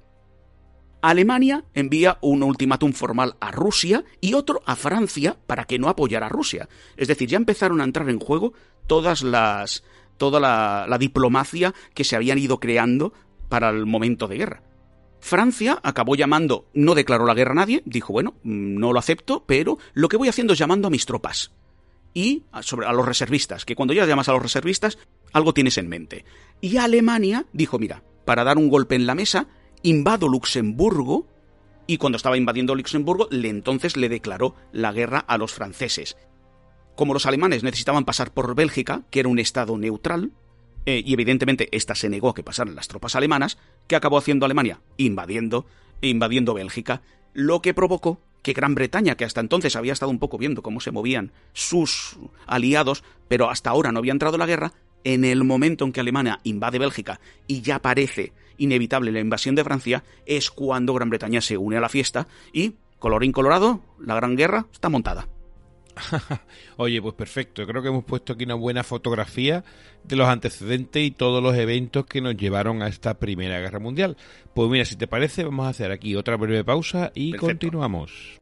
Alemania envía un ultimátum formal a Rusia y otro a Francia para que no apoyara a Rusia. Es decir, ya empezaron a entrar en juego todas las toda la, la diplomacia que se habían ido creando para el momento de guerra. Francia acabó llamando, no declaró la guerra a nadie, dijo, bueno, mm, no lo acepto, pero lo que voy haciendo es llamando a mis tropas y a, sobre, a los reservistas, que cuando ya llamas a los reservistas, algo tienes en mente. Y Alemania dijo, mira, para dar un golpe en la mesa, invado Luxemburgo, y cuando estaba invadiendo Luxemburgo, le entonces le declaró la guerra a los franceses. Como los alemanes necesitaban pasar por Bélgica, que era un estado neutral, eh, y evidentemente esta se negó a que pasaran las tropas alemanas, ¿qué acabó haciendo Alemania? Invadiendo, invadiendo Bélgica, lo que provocó que Gran Bretaña, que hasta entonces había estado un poco viendo cómo se movían sus aliados, pero hasta ahora no había entrado en la guerra, en el momento en que Alemania invade Bélgica y ya parece inevitable la invasión de Francia, es cuando Gran Bretaña se une a la fiesta y, colorín colorado, la Gran Guerra está montada. *laughs* Oye, pues perfecto. Creo que hemos puesto aquí una buena fotografía de los antecedentes y todos los eventos que nos llevaron a esta Primera Guerra Mundial. Pues mira, si te parece, vamos a hacer aquí otra breve pausa y Perfecto. continuamos.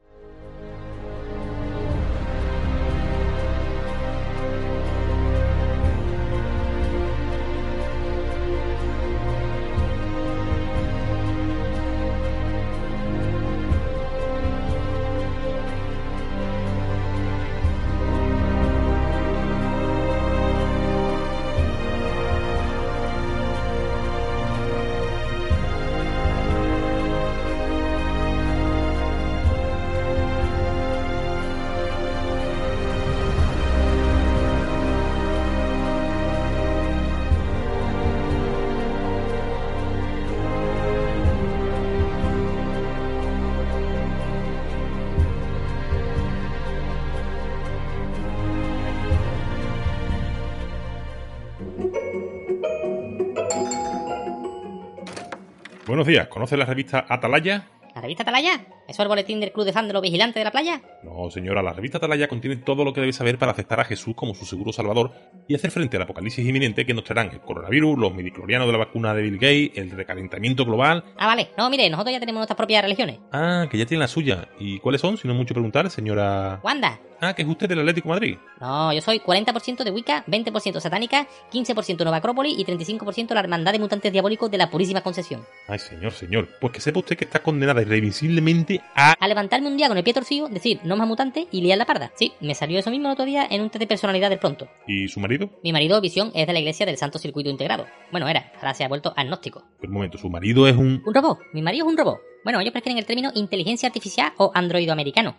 Buenos días, ¿conoce la revista Atalaya? ¿La revista Atalaya? ¿Eso es el boletín del Club de los Vigilantes de la Playa? No, señora, la revista Atalaya contiene todo lo que debe saber para aceptar a Jesús como su seguro salvador y hacer frente al apocalipsis inminente que nos traerán el coronavirus, los midiclorianos de la vacuna de Bill Gates, el recalentamiento global. Ah, vale. No, mire, nosotros ya tenemos nuestras propias religiones. Ah, que ya tiene la suya. ¿Y cuáles son? Si no es mucho preguntar, señora. Wanda. Ah, que es usted del Atlético de Madrid. No, yo soy 40% de Wicca, 20% satánica, 15% Nueva Acrópolis y 35% la Hermandad de Mutantes Diabólicos de la Purísima Concepción. Ay, señor, señor. Pues que sepa usted que está condenada irrevisiblemente a. A levantarme un día con el pie torcido, decir no más mutante y liar la parda. Sí, me salió eso mismo el otro día en un test de personalidad del pronto. ¿Y su marido? Mi marido, Visión, es de la iglesia del Santo Circuito Integrado. Bueno, era, ahora se ha vuelto agnóstico. Pero un momento, su marido es un. ¿Un robot? Mi marido es un robot. Bueno, ellos prefieren el término inteligencia artificial o androido americano.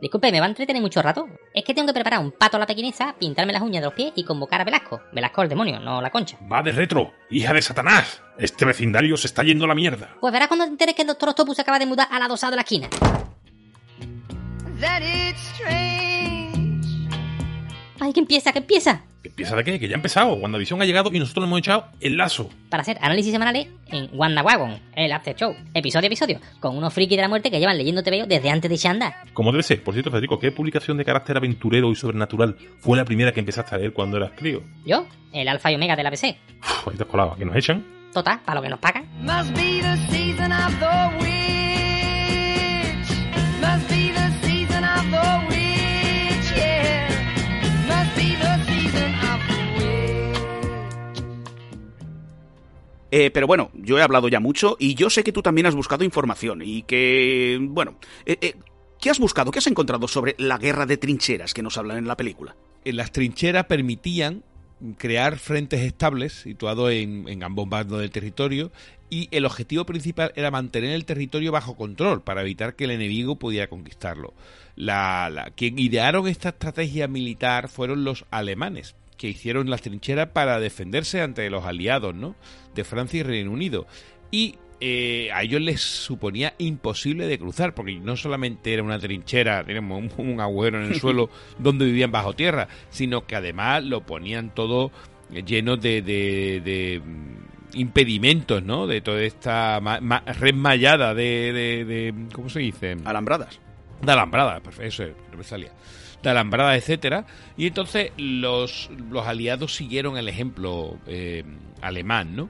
Disculpe, ¿me va a entretener mucho rato? Es que tengo que preparar un pato a la pequinesa, pintarme las uñas de los pies y convocar a Velasco. Velasco el demonio, no la concha. Va de retro, hija de Satanás. Este vecindario se está yendo a la mierda. Pues verás cuando te enteres que el Doctor Octopus se acaba de mudar a la dosada de la esquina. That it's strange. ¡Ay, que empieza, que empieza! ¿Qué piensa de qué? Que ya ha empezado. WandaVision ha llegado y nosotros le hemos echado el lazo. Para hacer análisis semanales en WandaWagon, el After Show, episodio a episodio, con unos frikis de la muerte que llevan leyendo TVO desde antes de Shanda. Como debe ser. Por cierto, Federico, ¿qué publicación de carácter aventurero y sobrenatural fue la primera que empezaste a leer cuando eras crío? Yo, el alfa y omega de la PC. Uf, ahí te has colado. ¿A que nos echan? Total, para lo que nos pagan. Must be the season of the Eh, pero bueno, yo he hablado ya mucho y yo sé que tú también has buscado información y que... Bueno, eh, eh, ¿qué has buscado? ¿Qué has encontrado sobre la guerra de trincheras que nos hablan en la película? Las trincheras permitían crear frentes estables situados en, en ambos bandos del territorio y el objetivo principal era mantener el territorio bajo control para evitar que el enemigo pudiera conquistarlo. La, la- quien idearon esta estrategia militar fueron los alemanes, que hicieron las trincheras para defenderse ante los aliados, ¿no? De Francia y Reino Unido. Y eh, a ellos les suponía imposible de cruzar, porque no solamente era una trinchera, tenemos un, un agujero en el *laughs* suelo donde vivían bajo tierra, sino que además lo ponían todo lleno de, de- de, mm, impedimentos, ¿no? De toda esta ma- ma- red mallada de, de- de- ¿Cómo se dice? Alambradas. de alambrada, perfecto, eso es, no me salía. De alambrada, etcétera. Y entonces los, los aliados siguieron el ejemplo eh, alemán, ¿no?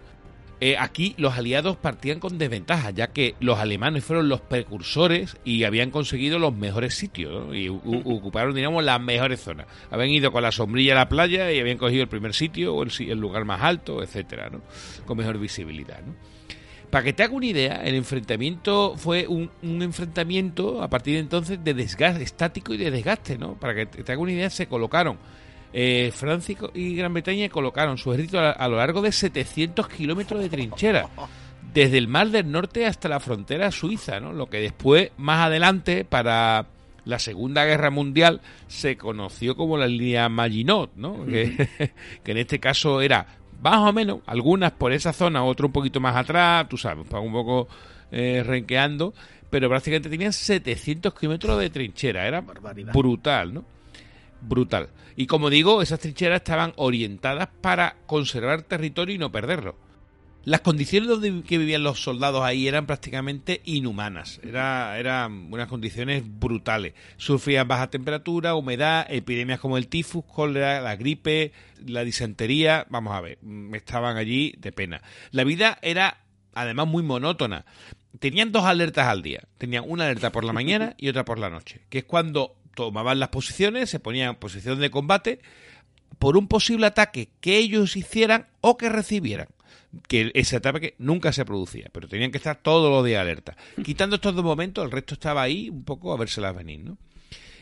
Eh, aquí los aliados partían con desventaja, ya que los alemanes fueron los precursores y habían conseguido los mejores sitios, ¿no? Y ocuparon, digamos, las mejores zonas. Habían ido con la sombrilla a la playa y habían cogido el primer sitio o el, lugar más alto, etcétera, ¿no? Con mejor visibilidad. Para que te haga una idea, el enfrentamiento fue un, un enfrentamiento a partir de entonces de desgaste estático y de desgaste, ¿no? Para que te haga una idea, se colocaron eh, Francia y Gran Bretaña colocaron su ejército a, a lo largo de 700 kilómetros de trinchera, *laughs* desde el Mar del Norte hasta la frontera suiza, ¿no? Lo que después, más adelante, para la Segunda Guerra Mundial, se conoció como la línea Maginot, ¿no? Que, *laughs* que en este caso era más o menos, algunas por esa zona, otro un poquito más atrás, tú sabes, un poco eh, renqueando, pero prácticamente tenían 700 kilómetros de trinchera, era Barbaridad. brutal, ¿no? Brutal. Y como digo, esas trincheras estaban orientadas para conservar territorio y no perderlo. Las condiciones donde que vivían los soldados ahí eran prácticamente inhumanas. Era, eran unas condiciones brutales. Sufrían baja temperatura, humedad, epidemias como el tifus, cólera, la gripe, la disentería. Vamos a ver, mm, estaban allí de pena. La vida era además muy monótona. Tenían dos alertas al día. Tenían una alerta por la mañana *laughs* y otra por la noche, que es cuando tomaban las posiciones, se ponían en posición de combate por un posible ataque que ellos hicieran o que recibieran. Que ese ataque nunca se producía, pero tenían que estar todos los días alerta. Quitando estos dos momentos, el resto estaba ahí un poco a vérselas venir, ¿no?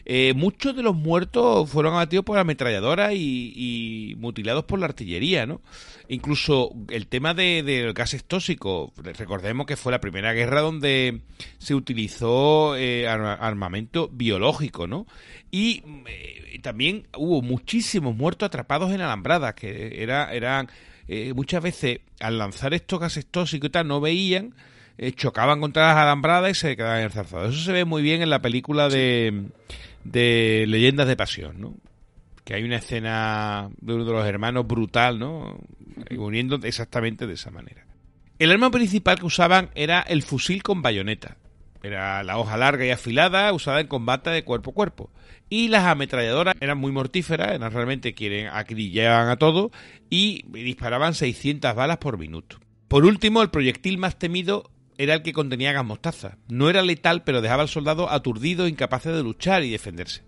Eh, muchos de los muertos fueron abatidos por ametralladoras y, y mutilados por la artillería, ¿no? Incluso el tema de, de gases tóxicos, recordemos que fue la primera guerra donde se utilizó eh, arma- armamento biológico, ¿no? Y eh, también hubo muchísimos muertos atrapados en alambradas, que era, eran eh, muchas veces al lanzar estos gases tóxicos y tal, no veían, eh, chocaban contra las alambradas y se quedaban enzarzados. Eso se ve muy bien en la película de, de Leyendas de Pasión, ¿no? Que hay una escena de uno de los hermanos brutal, ¿no? Muriendo exactamente de esa manera. El arma principal que usaban era el fusil con bayoneta. Era la hoja larga y afilada usada en combate de cuerpo a cuerpo. Y las ametralladoras eran muy mortíferas, eran realmente quienes acribillaban a todo y disparaban 600 balas por minuto. Por último, el proyectil más temido era el que contenía gas mostaza. No era letal, pero dejaba al soldado aturdido, incapaz de luchar y defenderse.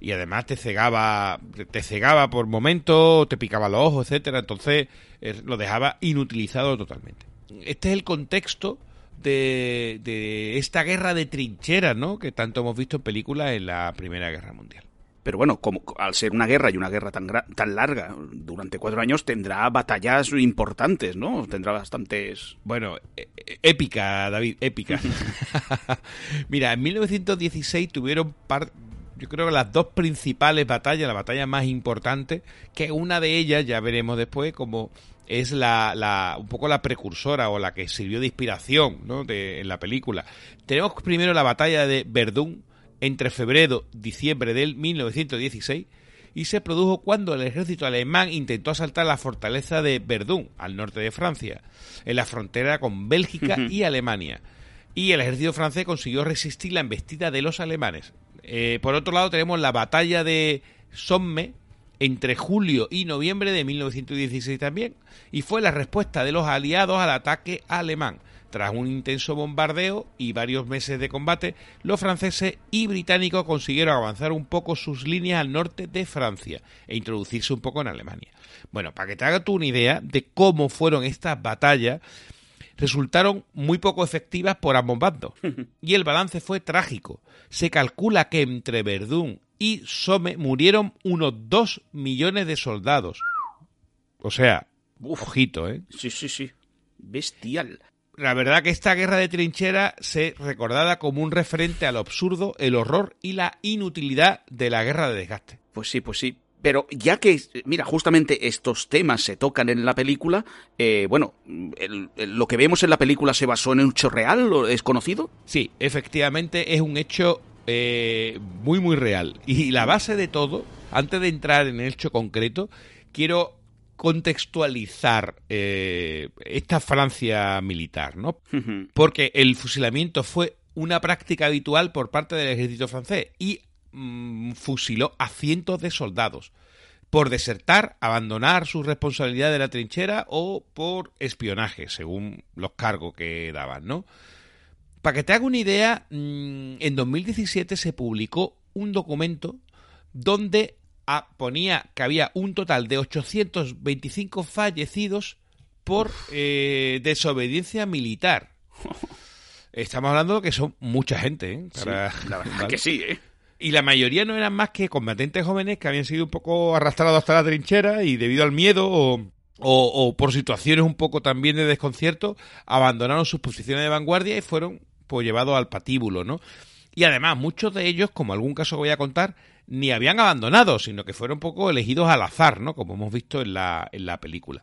Y además te cegaba, te cegaba por momentos, te picaba los ojos, etcétera. Entonces eh, lo dejaba inutilizado totalmente. Este es el contexto de, de esta guerra de trincheras, ¿no? Que tanto hemos visto en películas en la Primera Guerra Mundial. Pero bueno, como al ser una guerra y una guerra tan, tan larga, durante cuatro años tendrá batallas importantes, ¿no? Tendrá bastantes... Bueno, eh, eh, épica, David, épica. *laughs* Mira, en 1916 tuvieron par, yo creo que las dos principales batallas, la batalla más importante, que una de ellas, ya veremos después, como es la, la un poco la precursora o la que sirvió de inspiración ¿no? de, en la película. Tenemos primero la batalla de Verdún entre febrero y diciembre del 1916 y se produjo cuando el ejército alemán intentó asaltar la fortaleza de Verdún, al norte de Francia, en la frontera con Bélgica y Alemania. Y el ejército francés consiguió resistir la embestida de los alemanes. Eh, por otro lado tenemos la batalla de Somme entre julio y noviembre de 1916 también, y fue la respuesta de los aliados al ataque alemán. Tras un intenso bombardeo y varios meses de combate, los franceses y británicos consiguieron avanzar un poco sus líneas al norte de Francia e introducirse un poco en Alemania. Bueno, para que te hagas tú una idea de cómo fueron estas batallas, resultaron muy poco efectivas por ambos bandos. *laughs* Y el balance fue trágico. Se calcula que entre Verdún y Somme murieron unos 2 millones de soldados. O sea, ojito, ¿eh? Sí, sí, sí. Bestial. La verdad que esta guerra de trinchera se recordada como un referente al absurdo, el horror y la inutilidad de la guerra de desgaste. Pues sí, pues sí. Pero ya que, mira, justamente estos temas se tocan en la película, eh, bueno, el- el- lo que vemos en la película se basó en un hecho real, ¿o ¿es conocido? Sí, efectivamente es un hecho eh, muy muy real. Y la base de todo, antes de entrar en el hecho concreto, quiero contextualizar eh, esta Francia militar, ¿no? Porque el fusilamiento fue una práctica habitual por parte del ejército francés y mm, fusiló a cientos de soldados por desertar, abandonar su responsabilidad de la trinchera o por espionaje, según los cargos que daban, ¿no? Para que te haga una idea, mm, en 2017 se publicó un documento donde ponía que había un total de 825 fallecidos por eh, desobediencia militar. *laughs* Estamos hablando que son mucha gente, ¿eh? Para- La verdad ¿vale? que sí, ¿eh? Y la mayoría no eran más que combatentes jóvenes que habían sido un poco arrastrados hasta la trinchera y debido al miedo o, o- o por situaciones un poco también de desconcierto, abandonaron sus posiciones de vanguardia y fueron pues llevados al patíbulo, ¿no? Y además, muchos de ellos, como algún caso que voy a contar, ni habían abandonado, sino que fueron un poco elegidos al azar, ¿no? Como hemos visto en la, en la película.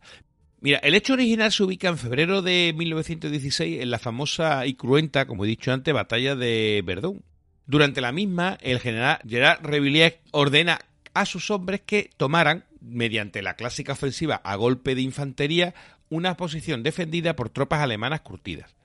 Mira, el hecho original se ubica en febrero de 1916 en la famosa y cruenta, como he dicho antes, batalla de Verdún. Durante la misma, el general Gerard Revilliers ordena a sus hombres que tomaran, mediante la clásica ofensiva a golpe de infantería, una posición defendida por tropas alemanas curtidas.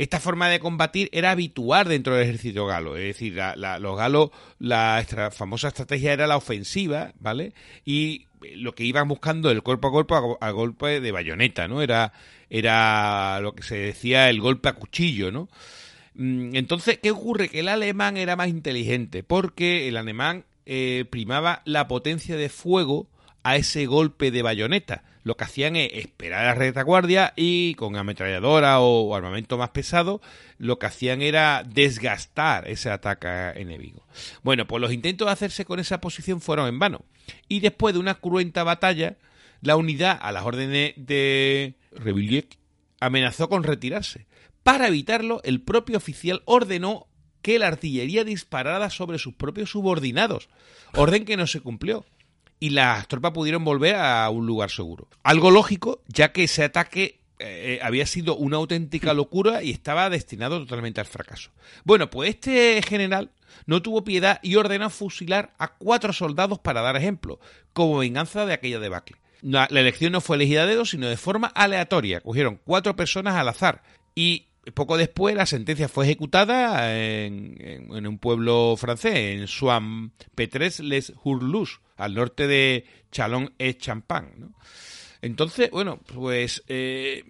Esta forma de combatir era habitual dentro del ejército galo, es decir, la- los galos, la famosa estrategia era la ofensiva, ¿vale? Y lo que iban buscando el cuerpo a cuerpo a golpe de bayoneta, ¿no? Era, era lo que se decía el golpe a cuchillo, ¿no? Mm, Entonces, ¿qué ocurre? Que el alemán era más inteligente, porque el alemán eh, primaba la potencia de fuego a ese golpe de bayoneta. Lo que hacían es esperar a la retaguardia y con ametralladora o, armamento más pesado, lo que hacían era desgastar ese ataque enemigo. Bueno, pues los intentos de hacerse con esa posición fueron en vano. Y después de una cruenta batalla, la unidad a las órdenes de Revilliers amenazó con retirarse. Para evitarlo, el propio oficial ordenó que la artillería disparara sobre sus propios subordinados, orden que no se cumplió. Y las tropas pudieron volver a un lugar seguro. Algo lógico, ya que ese ataque eh, había sido una auténtica locura y estaba destinado totalmente al fracaso. Bueno, pues este general no tuvo piedad y ordenó fusilar a cuatro soldados para dar ejemplo, como venganza de aquella debacle. la, elección no fue elegida a dedo, sino de forma aleatoria. Cogieron cuatro personas al azar y poco después la sentencia fue ejecutada en, en- un pueblo francés, en Soin Petres les Hurlus, al norte de Chalon et Champagne. ¿no? Entonces, bueno, pues eh,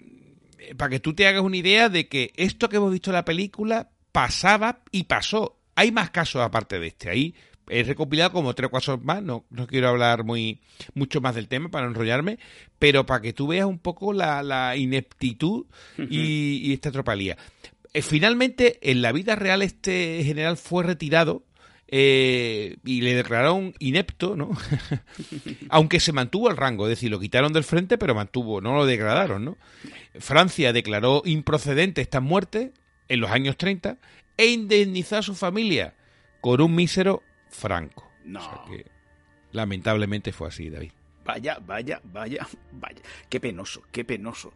para que tú te hagas una idea de que esto que hemos visto en la película pasaba y pasó. Hay más casos aparte de este. Ahí he recopilado como tres o cuatro más. No, no quiero hablar muy mucho más del tema para enrollarme, pero para que tú veas un poco la, la ineptitud y, y esta tropalía. Eh, finalmente, en la vida real, este general fue retirado eh, y le declararon inepto, ¿no? *laughs* Aunque se mantuvo el rango, es decir, lo quitaron del frente, pero mantuvo, no lo degradaron, ¿no? Francia declaró improcedente esta muerte en los años 30 e indemnizó a su familia con un mísero franco. No. O sea que, lamentablemente fue así, David. Vaya, vaya, vaya, vaya. Qué penoso, qué penoso.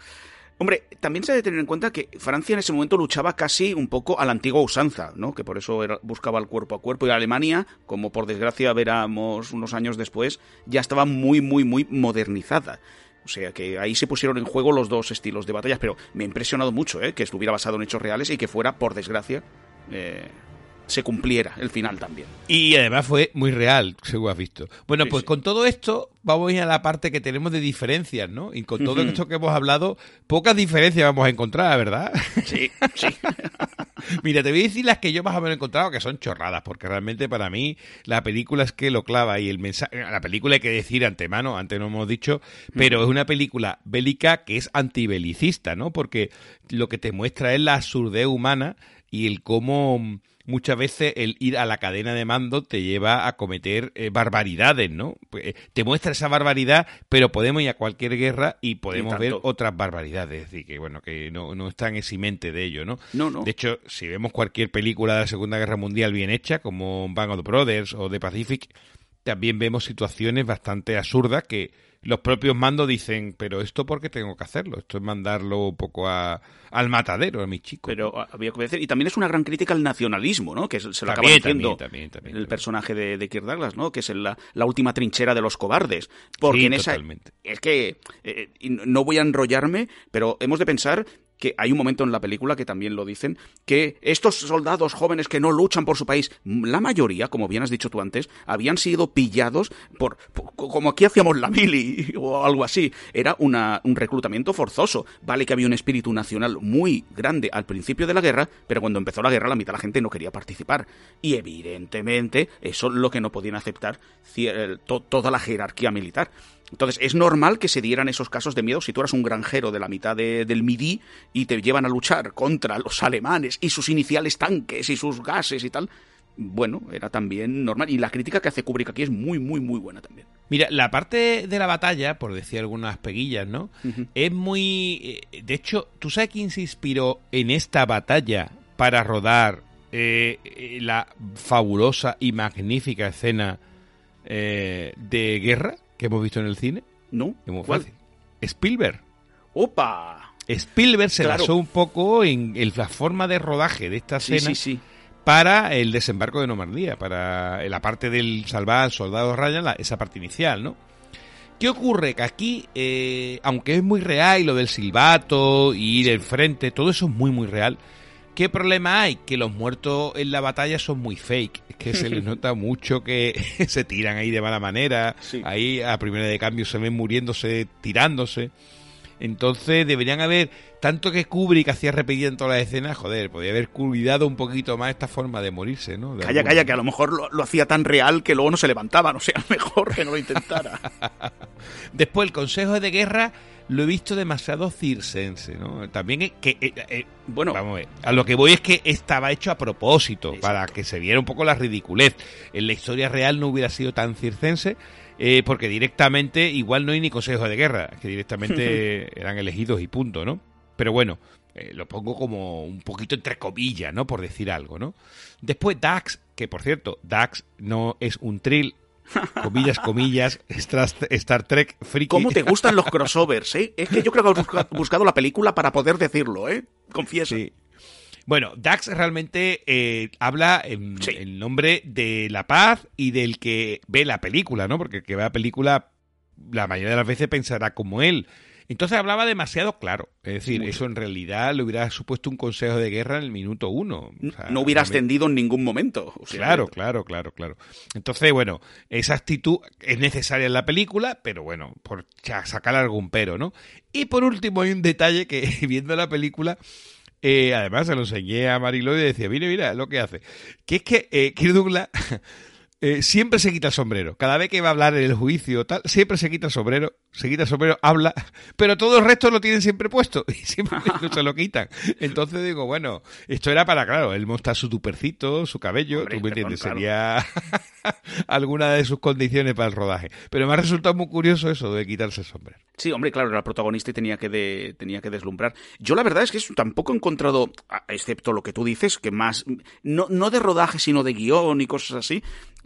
Hombre, también se debe tener en cuenta que Francia en ese momento luchaba casi un poco a la antigua usanza, ¿no? Que por eso buscaba el cuerpo a cuerpo. Y Alemania, como por desgracia veramos unos años después, ya estaba muy, muy, muy modernizada. O sea que ahí se pusieron en juego los dos estilos de batallas, pero me ha impresionado mucho, ¿eh? Que estuviera basado en hechos reales y que fuera, por desgracia, eh, se cumpliera el final también. Y además fue muy real, según has visto. Bueno, Sí, pues sí. con todo esto vamos a ir a la parte que tenemos de diferencias, ¿no? Y con todo esto que hemos hablado, pocas diferencias vamos a encontrar, ¿verdad? Sí, sí. *laughs* Mira, te voy a decir las que yo más o menos he encontrado, que son chorradas, porque realmente para mí la película es que lo clava y el mensaje... La película hay que decir antemano, antes no hemos dicho, pero es una película bélica que es antibelicista, ¿no? Porque lo que te muestra es la absurdez humana y el cómo muchas veces el ir a la cadena de mando te lleva a cometer eh, barbaridades, ¿no? Pues, eh, te muestra esa barbaridad, pero podemos ir a cualquier guerra y podemos ver otras barbaridades, es decir, que bueno, que no, no es tan eximente de ello, ¿no? No, no. De hecho, si vemos cualquier película de la Segunda Guerra Mundial bien hecha, como Bang of the Brothers o The Pacific, también vemos situaciones bastante absurdas que los propios mandos dicen, pero esto por qué tengo que hacerlo, esto es mandarlo un poco a, al matadero a mis chicos. Pero ah, había que obedecer. Y también es una gran crítica al nacionalismo, ¿no? Que se se lo acaba También, diciendo también, también, también, el personaje de, de Kirk Douglas, ¿no? Que es la, la última trinchera de los cobardes. Porque Sí, en esa... totalmente. Es que... eh, no voy a enrollarme, pero hemos de pensar que hay un momento en la película que también lo dicen, que estos soldados jóvenes que no luchan por su país, la mayoría, como bien has dicho tú antes, habían sido pillados por, como aquí hacíamos la mili *laughs* o algo así. Era un reclutamiento forzoso. Vale que había un espíritu nacional muy grande al principio de la guerra, pero cuando empezó la guerra la mitad de la gente no quería participar. Y evidentemente eso es lo que no podían aceptar to- toda la jerarquía militar. Entonces, es normal que se dieran esos casos de miedo si tú eras un granjero de la mitad de- del Midi y te llevan a luchar contra los alemanes y sus iniciales tanques y sus gases y tal. Bueno, era también normal. Y la crítica que hace Kubrick aquí es muy, muy, muy buena también. Mira, la parte de la batalla, por decir algunas peguillas, ¿no? Es muy... eh, De hecho, ¿tú sabes quién se inspiró en esta batalla para rodar eh, eh, la fabulosa y magnífica escena eh, de guerra que hemos visto en el cine? ¿No? Es muy ¿Cuál? fácil. Spielberg. ¡Opa! Spielberg se Claro. basó un poco en, en la forma de rodaje de esta escena sí, sí. para el desembarco de Normandía, para la parte del salvar al soldado Ryan, la- esa parte inicial, ¿no? ¿Qué ocurre? Que aquí, eh, aunque es muy real y lo del silbato y ir enfrente, todo eso es muy, muy real. ¿Qué problema hay? Que los muertos en la batalla son muy fake. Es que se les *laughs* nota mucho que *laughs* se tiran ahí de mala manera. Sí. Ahí a primera de cambio se ven muriéndose, tirándose. Entonces deberían haber, tanto que Kubrick hacía repetir en todas las escenas, joder, podría haber cuidado un poquito más esta forma de morirse, ¿no? De Calla, alguna- calla, que a lo mejor lo, lo hacía tan real que luego no se levantaban. O sea, *laughs* mejor que no lo intentara. Después el consejo de guerra lo he visto demasiado circense, ¿no? También es que... eh, eh, Bueno, Vamos a ver. A lo que voy es que estaba hecho a propósito, Exacto. para que se viera un poco la ridiculez. En la historia real no hubiera sido tan circense, eh, porque directamente igual no hay ni consejo de guerra, que directamente *laughs* eran elegidos y punto, ¿no? Pero bueno, eh, lo pongo como un poquito entre comillas, ¿no? Por decir algo, ¿no? Después Dax, que por cierto, Dax no es un trill, comillas, comillas, Star, Trek friki. ¿cómo te gustan los crossovers, eh? Es que yo creo que has busca- buscado la película para poder decirlo, ¿eh? Confieso. Sí. Bueno, Dax realmente eh, habla en, Sí. en nombre de la paz y del que ve la película, ¿no? Porque el que ve la película la mayoría de las veces pensará como él. Entonces hablaba demasiado claro. Es decir, eso en realidad le hubiera supuesto un consejo de guerra en el minuto uno. O sea, no hubiera ascendido en ningún momento. O sea, Claro, claro, claro, claro. Entonces, bueno, esa actitud es necesaria en la película, pero bueno, por sacar algún pero, ¿no? Y por último, hay un detalle que *laughs* viendo la película, eh, además se lo enseñé a Marilo y decía, mira, mira lo que hace. Que es que eh, Kirk Douglas eh, siempre se quita el sombrero. Cada vez que va a hablar en el juicio o tal, siempre se quita el sombrero, se quita el sombrero, habla, *laughs* pero todo el resto lo tienen siempre puesto *laughs* y siempre no se lo quitan. Entonces digo, bueno, esto era para, claro, él mostrar su tupercito, su cabello, Hombre, tú me entiendes, sería *laughs* alguna de sus condiciones para el rodaje. Pero me ha resultado muy curioso eso de quitarse el sombrero. Sí, hombre, claro, era el protagonista y tenía que, de- tenía que deslumbrar. Yo la verdad es que tampoco he encontrado, excepto lo que tú dices, que más, no, no de rodaje, sino de guion y cosas así,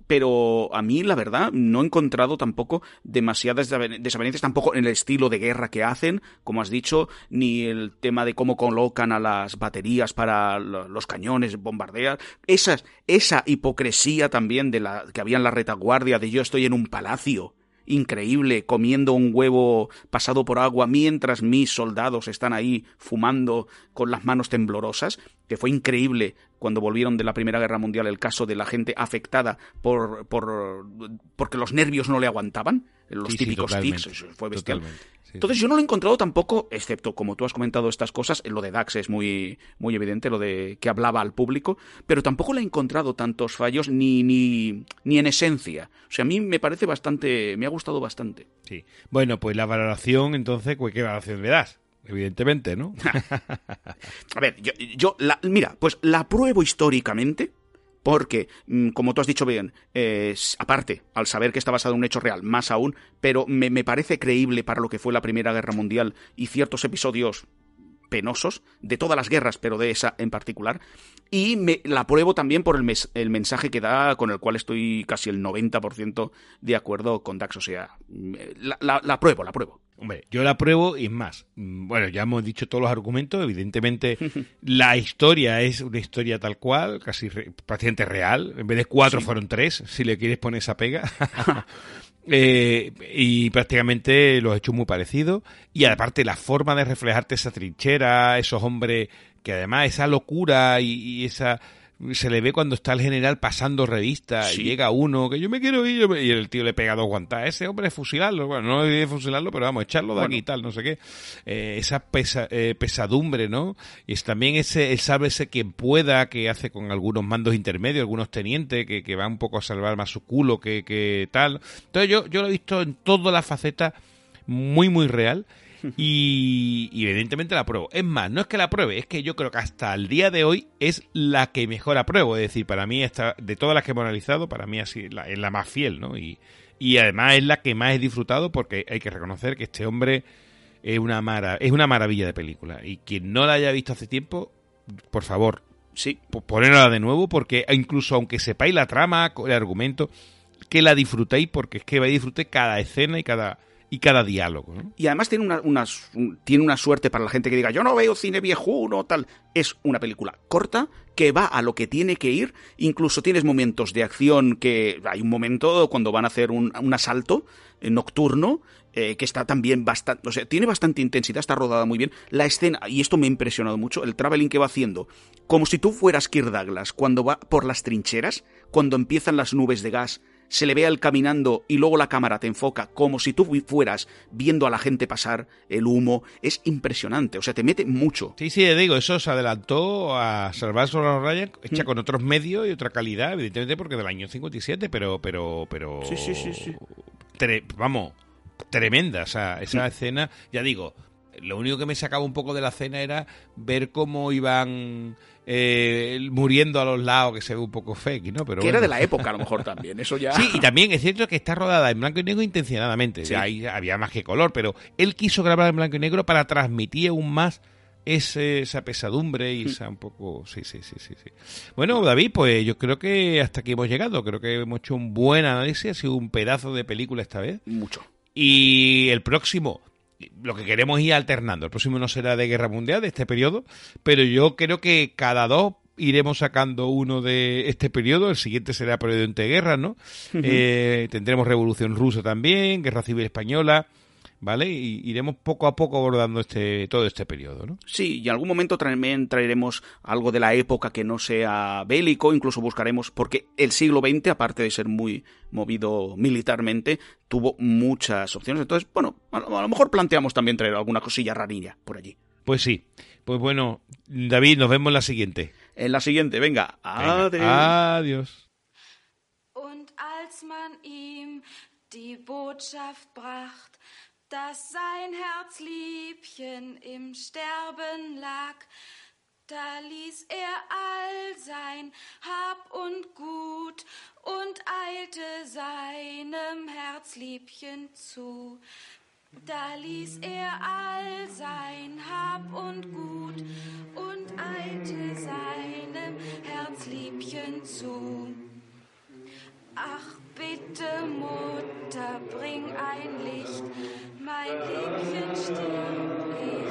pero a mí la verdad no he encontrado tampoco demasiadas desaven- desavenencias, tampoco en el estilo de guerra que hacen, como has dicho, ni el tema de cómo colocan a las baterías para lo- los cañones, bombardear, esas, esa hipocresía también de la que había en la retaguardia de yo estoy en un palacio increíble comiendo un huevo pasado por agua mientras mis soldados están ahí fumando con las manos temblorosas, que fue increíble cuando volvieron de la Primera Guerra Mundial el caso de la gente afectada por, por porque los nervios no le aguantaban, los Sí, sí, típicos totalmente, tics, fue bestial. totalmente, sí, Entonces yo no lo he encontrado tampoco, excepto como tú has comentado estas cosas, lo de Dax es muy, muy evidente, lo de que hablaba al público, pero tampoco le he encontrado tantos fallos ni, ni, ni en esencia. O sea, a mí me parece bastante, me ha gustado bastante. Sí. Bueno, pues la valoración, entonces, pues, ¿qué valoración le das? Evidentemente, ¿no? *laughs* A ver, yo, yo la, mira, pues la apruebo históricamente. Porque, mm, como tú has dicho bien, aparte, al saber que está basado en un hecho real, más aún, pero me, me parece creíble para lo que fue la Primera Guerra Mundial y ciertos episodios penosos de todas las guerras, pero de esa en particular. Y me, la apruebo también por el, mes- el mensaje que da, con el cual estoy casi el 90% de acuerdo con Dax. O sea, la, la, la apruebo, la apruebo. Hombre, yo la apruebo y es más. mm, Bueno, ya hemos dicho todos los argumentos. Evidentemente, *laughs* la historia es una historia tal cual, casi re- prácticamente real. En vez de cuatro, fueron tres, si le quieres poner esa pega. *laughs* Eh, y prácticamente los hechos muy parecidos. Y aparte, la forma de reflejarte esa trinchera, esos hombres que además esa locura y, y esa. Se le ve cuando está el general pasando revista Sí. y llega uno que yo me quiero ir y el tío le pega dos guantas. Ese hombre fusilarlo. Bueno, no debe fusilarlo, pero vamos, echarlo de aquí y tal, no sé qué. Eh, esa pesa- eh, pesadumbre, ¿no? Y es también ese, el sálvese quien pueda que hace con algunos mandos intermedios, algunos tenientes que, que va un poco a salvar más su culo que, que tal. Entonces yo, yo lo he visto en todas las facetas muy, muy real. *laughs* Y, y evidentemente la apruebo. Es más, no es que la apruebe, es que yo creo que hasta el día de hoy es la que mejor apruebo. Es decir, para mí, esta, de todas las que hemos analizado, para mí así, la- es la más fiel, ¿no? Y, y además es la que más he disfrutado porque hay que reconocer que este hombre es una, mara, es una maravilla de película. Y quien no la haya visto hace tiempo, por favor, Sí, po- ponerla de nuevo porque incluso aunque sepáis la trama, el argumento, que la disfrutéis porque es que vais a disfrutar cada escena y cada, y cada diálogo, ¿no? Y además tiene una, una- un- tiene una suerte para la gente que diga, yo no veo cine viejuno, tal. Es una película corta que va a lo que tiene que ir. Incluso tienes momentos de acción que hay un momento cuando van a hacer un, un asalto eh, nocturno eh, que está también bastante, o sea, tiene bastante intensidad, está rodada muy bien. La escena, y esto me ha impresionado mucho, el traveling que va haciendo, como si tú fueras Kirk Douglas cuando va por las trincheras, cuando empiezan las nubes de gas, se le ve a él caminando y luego la cámara te enfoca como si tú fueras viendo a la gente pasar el humo. Es impresionante, o sea, te mete mucho. Sí, sí, digo, eso se adelantó a Salvar Solar Ryan, hecha Mm. con otros medios y otra calidad, evidentemente porque del año 57, pero, pero, pero... Sí, sí, sí, sí. tre- vamos, tremenda, o sea, esa Mm. escena, ya digo, lo único que me sacaba un poco de la escena era ver cómo iban eh, muriendo a los lados, que se ve un poco fake, ¿no? Pero que era de la época, a lo mejor *laughs* también. Eso ya. Sí, y también es cierto que está rodada en blanco y negro intencionadamente. Sí. Ahí había más que color, pero él quiso grabar en blanco y negro para transmitir aún más ese- esa pesadumbre y esa un poco... Sí, sí, sí, sí, sí. Bueno, David, pues yo creo que hasta aquí hemos llegado. Creo que hemos hecho un buen análisis. Ha sido un pedazo de película esta vez. Mucho. Y el próximo, lo que queremos ir alternando. El próximo no será de Guerra Mundial, de este periodo, pero yo creo que cada dos iremos sacando uno de este periodo, el siguiente será periodo entre guerras, ¿no? Eh, tendremos Revolución Rusa también, Guerra Civil Española, ¿vale? Y iremos poco a poco abordando este todo este periodo, ¿no? Sí, y en algún momento también traeremos algo de la época que no sea bélico, incluso buscaremos, porque el siglo XX, aparte de ser muy movido militarmente, tuvo muchas opciones. Entonces, bueno, a lo, mejor planteamos también traer alguna cosilla rarilla por allí. Pues sí. Pues bueno, David, nos vemos en la siguiente. En la siguiente, venga, Venga, adiós. Adiós. Und als man ihm die Botschaft bracht, dass sein Herzliebchen im Sterben lag. Da ließ er all sein Hab und Gut und eilte seinem Herzliebchen zu. Da ließ er all sein Hab und Gut und eilte seinem Herzliebchen zu. Ach, Bitte, Mutter, bring ein Licht, mein Liebchen stirbt.